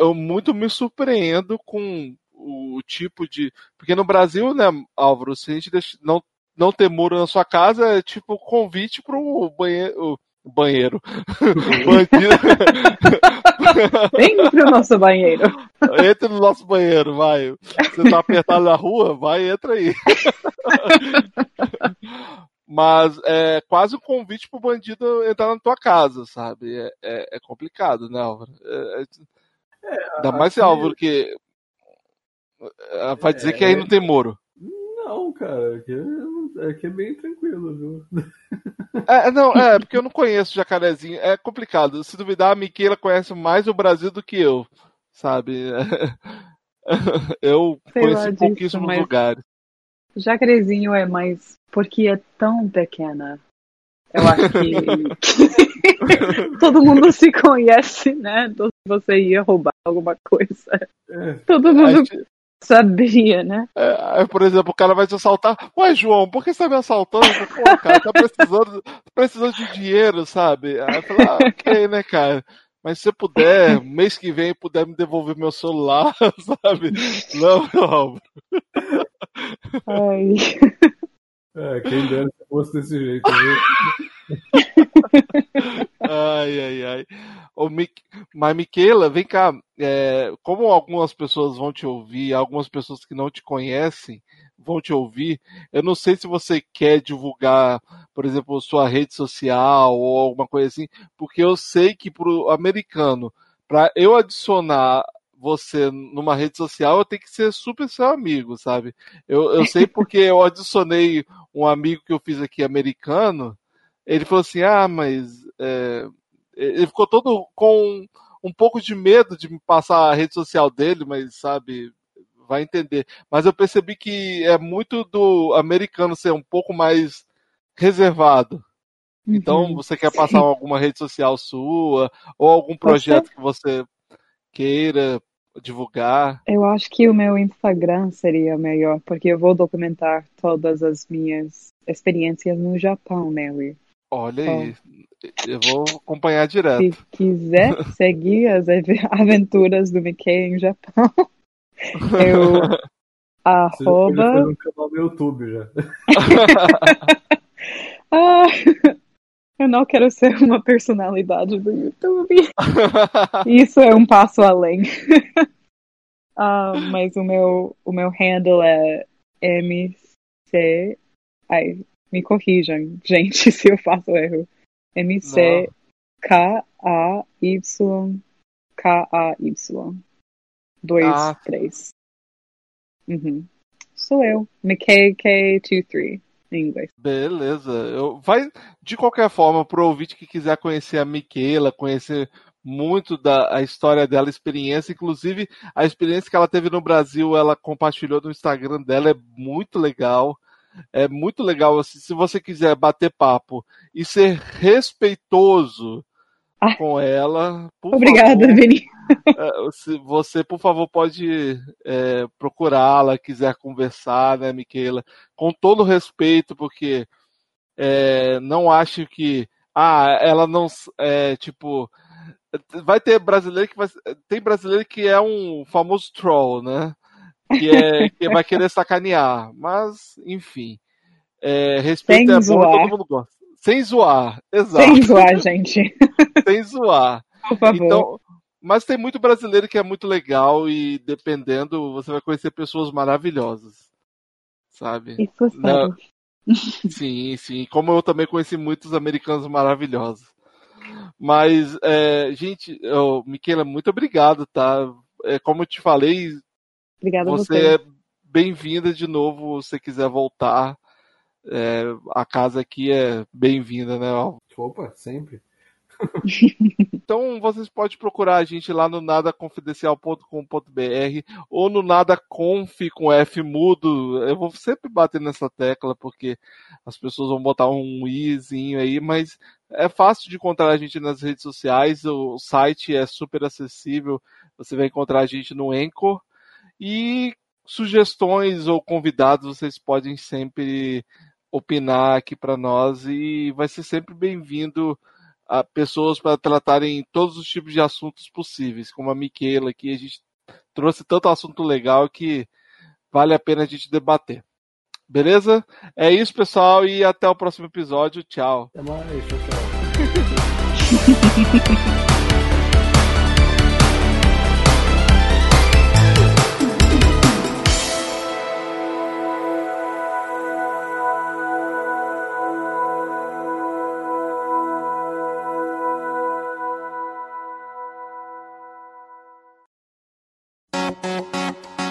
S3: eu muito me surpreendo com o tipo de, porque no Brasil, né, Álvaro, se a gente deixa- não não ter muro na sua casa é tipo convite pro banheiro, banheiro, bandido.
S5: Vem pro nosso banheiro.
S3: Entra no nosso banheiro, vai. Você tá apertado na rua? Vai, entra aí. mas é quase um convite pro bandido entrar na tua casa, sabe? É, é, é complicado, né, Álvaro? É, é, ainda mais se Álvaro que é, vai dizer que aí não tem Moro.
S4: Não, cara, aqui é, aqui é bem tranquilo, viu?
S3: É, não, é, porque eu não conheço Jacarezinho. É complicado. Se duvidar, a Miquela conhece mais o Brasil do que eu, sabe? Eu
S5: Sei
S3: conheci
S5: lá
S3: pouquíssimos
S5: mas-
S3: lugares.
S5: Jacarezinho é mais porque é tão pequena. Eu acho que todo mundo se conhece, né? Então se você ia roubar alguma coisa,
S4: É,
S5: todo mundo sabia, né?
S3: é, por exemplo, o cara vai te assaltar. Ué, João, por que você tá me assaltando? Pô, cara, tá precisando, tá precisando de dinheiro, sabe? Aí eu falo, ah, ok, né, cara? Mas se você puder, mês que vem, puder me devolver meu celular, sabe? Não, meu Álvaro.
S5: Ai.
S4: é, quem dera se fosse desse jeito, viu?
S3: Ai, ai, ai. Ô, Mi... Mas, Miquela, vem cá. é, como algumas pessoas vão te ouvir, algumas pessoas que não te conhecem vão te ouvir, eu não sei se você quer divulgar, por exemplo, sua rede social ou alguma coisa assim, porque eu sei que pro americano, para eu adicionar você numa rede social, eu tenho que ser super seu amigo, sabe? Eu, eu sei porque eu adicionei um amigo que eu fiz aqui americano, ele falou assim, ah, mas é, ele ficou todo com um pouco de medo de me passar a rede social dele, mas sabe, vai entender. Mas eu percebi que é muito do americano ser um pouco mais reservado. Então,
S5: Uhum.
S3: você quer passar alguma rede social sua ou algum projeto que você queira divulgar?
S5: Eu acho que o meu Instagram seria melhor, porque eu vou documentar todas as minhas experiências no Japão nele.
S3: Olha
S5: Tá.
S3: aí, eu vou acompanhar direto.
S5: Se quiser seguir as ave- aventuras do Mickey em Japão, eu
S4: Você já
S5: arroba
S4: fazer um canal no YouTube já.
S5: Ah, eu não quero ser uma personalidade do YouTube. Isso é um passo além. Ah, mas o meu, o meu handle é MC. Ai, me corrijam, gente, se eu faço erro. MC K-A-Y K-A-Y. Dois,
S3: Ah.
S5: três. Uhum. Sou eu. McKay-K23 em inglês.
S3: Beleza. Eu, vai, de qualquer forma, pro ouvinte que quiser conhecer a Miquela, conhecer muito da a história dela, a experiência, inclusive a experiência que ela teve no Brasil, ela compartilhou no Instagram dela, é muito legal. É muito legal. assim, se você quiser bater papo e ser respeitoso
S5: Ah.
S3: com ela, por
S5: Obrigada,
S3: favor,
S5: Vini.
S3: É, se você, por favor, pode é, procurá-la, quiser conversar, né, Miquela, com todo respeito, porque é, não acho que ah, ela não é tipo vai ter brasileiro que vai tem brasileiro que é um famoso troll, né? Que é que vai querer sacanear, mas enfim, é, respeito
S5: Sem
S3: é bom,
S5: zoar.
S3: todo mundo gosta. Sem zoar, exato.
S5: Sem zoar, gente.
S3: Sem zoar.
S5: Por favor.
S3: Então, mas tem muito brasileiro que é muito legal e dependendo, você vai conhecer pessoas maravilhosas. Sabe?
S5: Isso
S3: Não.
S5: sério.
S3: Sim, sim. Como eu também conheci muitos americanos maravilhosos. Mas, é, gente, oh, Miquela, muito obrigado, tá? É, como eu te falei,
S5: Obrigada
S3: você
S5: você.
S3: é bem-vinda de novo se você quiser voltar. É, a casa aqui é bem-vinda, né?
S4: Opa, sempre.
S3: Então vocês podem procurar a gente lá no nadaconfidencial.com.br ou no nadaconf com F mudo. Eu vou sempre bater nessa tecla porque as pessoas vão botar um izinho aí, mas é fácil de encontrar a gente nas redes sociais. O site é super acessível. Você vai encontrar a gente no Anchor e sugestões ou convidados vocês podem sempre opinar aqui para nós e vai ser sempre bem-vindo a pessoas para tratarem todos os tipos de assuntos possíveis, como a Miquela aqui, a gente trouxe tanto assunto legal que vale a pena a gente debater. Beleza? É isso, pessoal, e até o próximo episódio. Tchau.
S4: Até mais, tchau, tchau.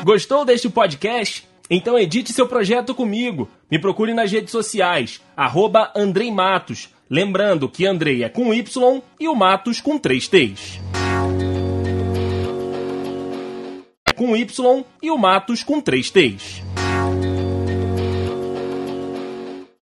S2: Gostou deste podcast? Então edite seu projeto comigo. Me procure nas redes sociais, arroba Andrei Matos. Lembrando que Andrei é com Y e o Matos com três T's. Com Y e o Matos com três T's.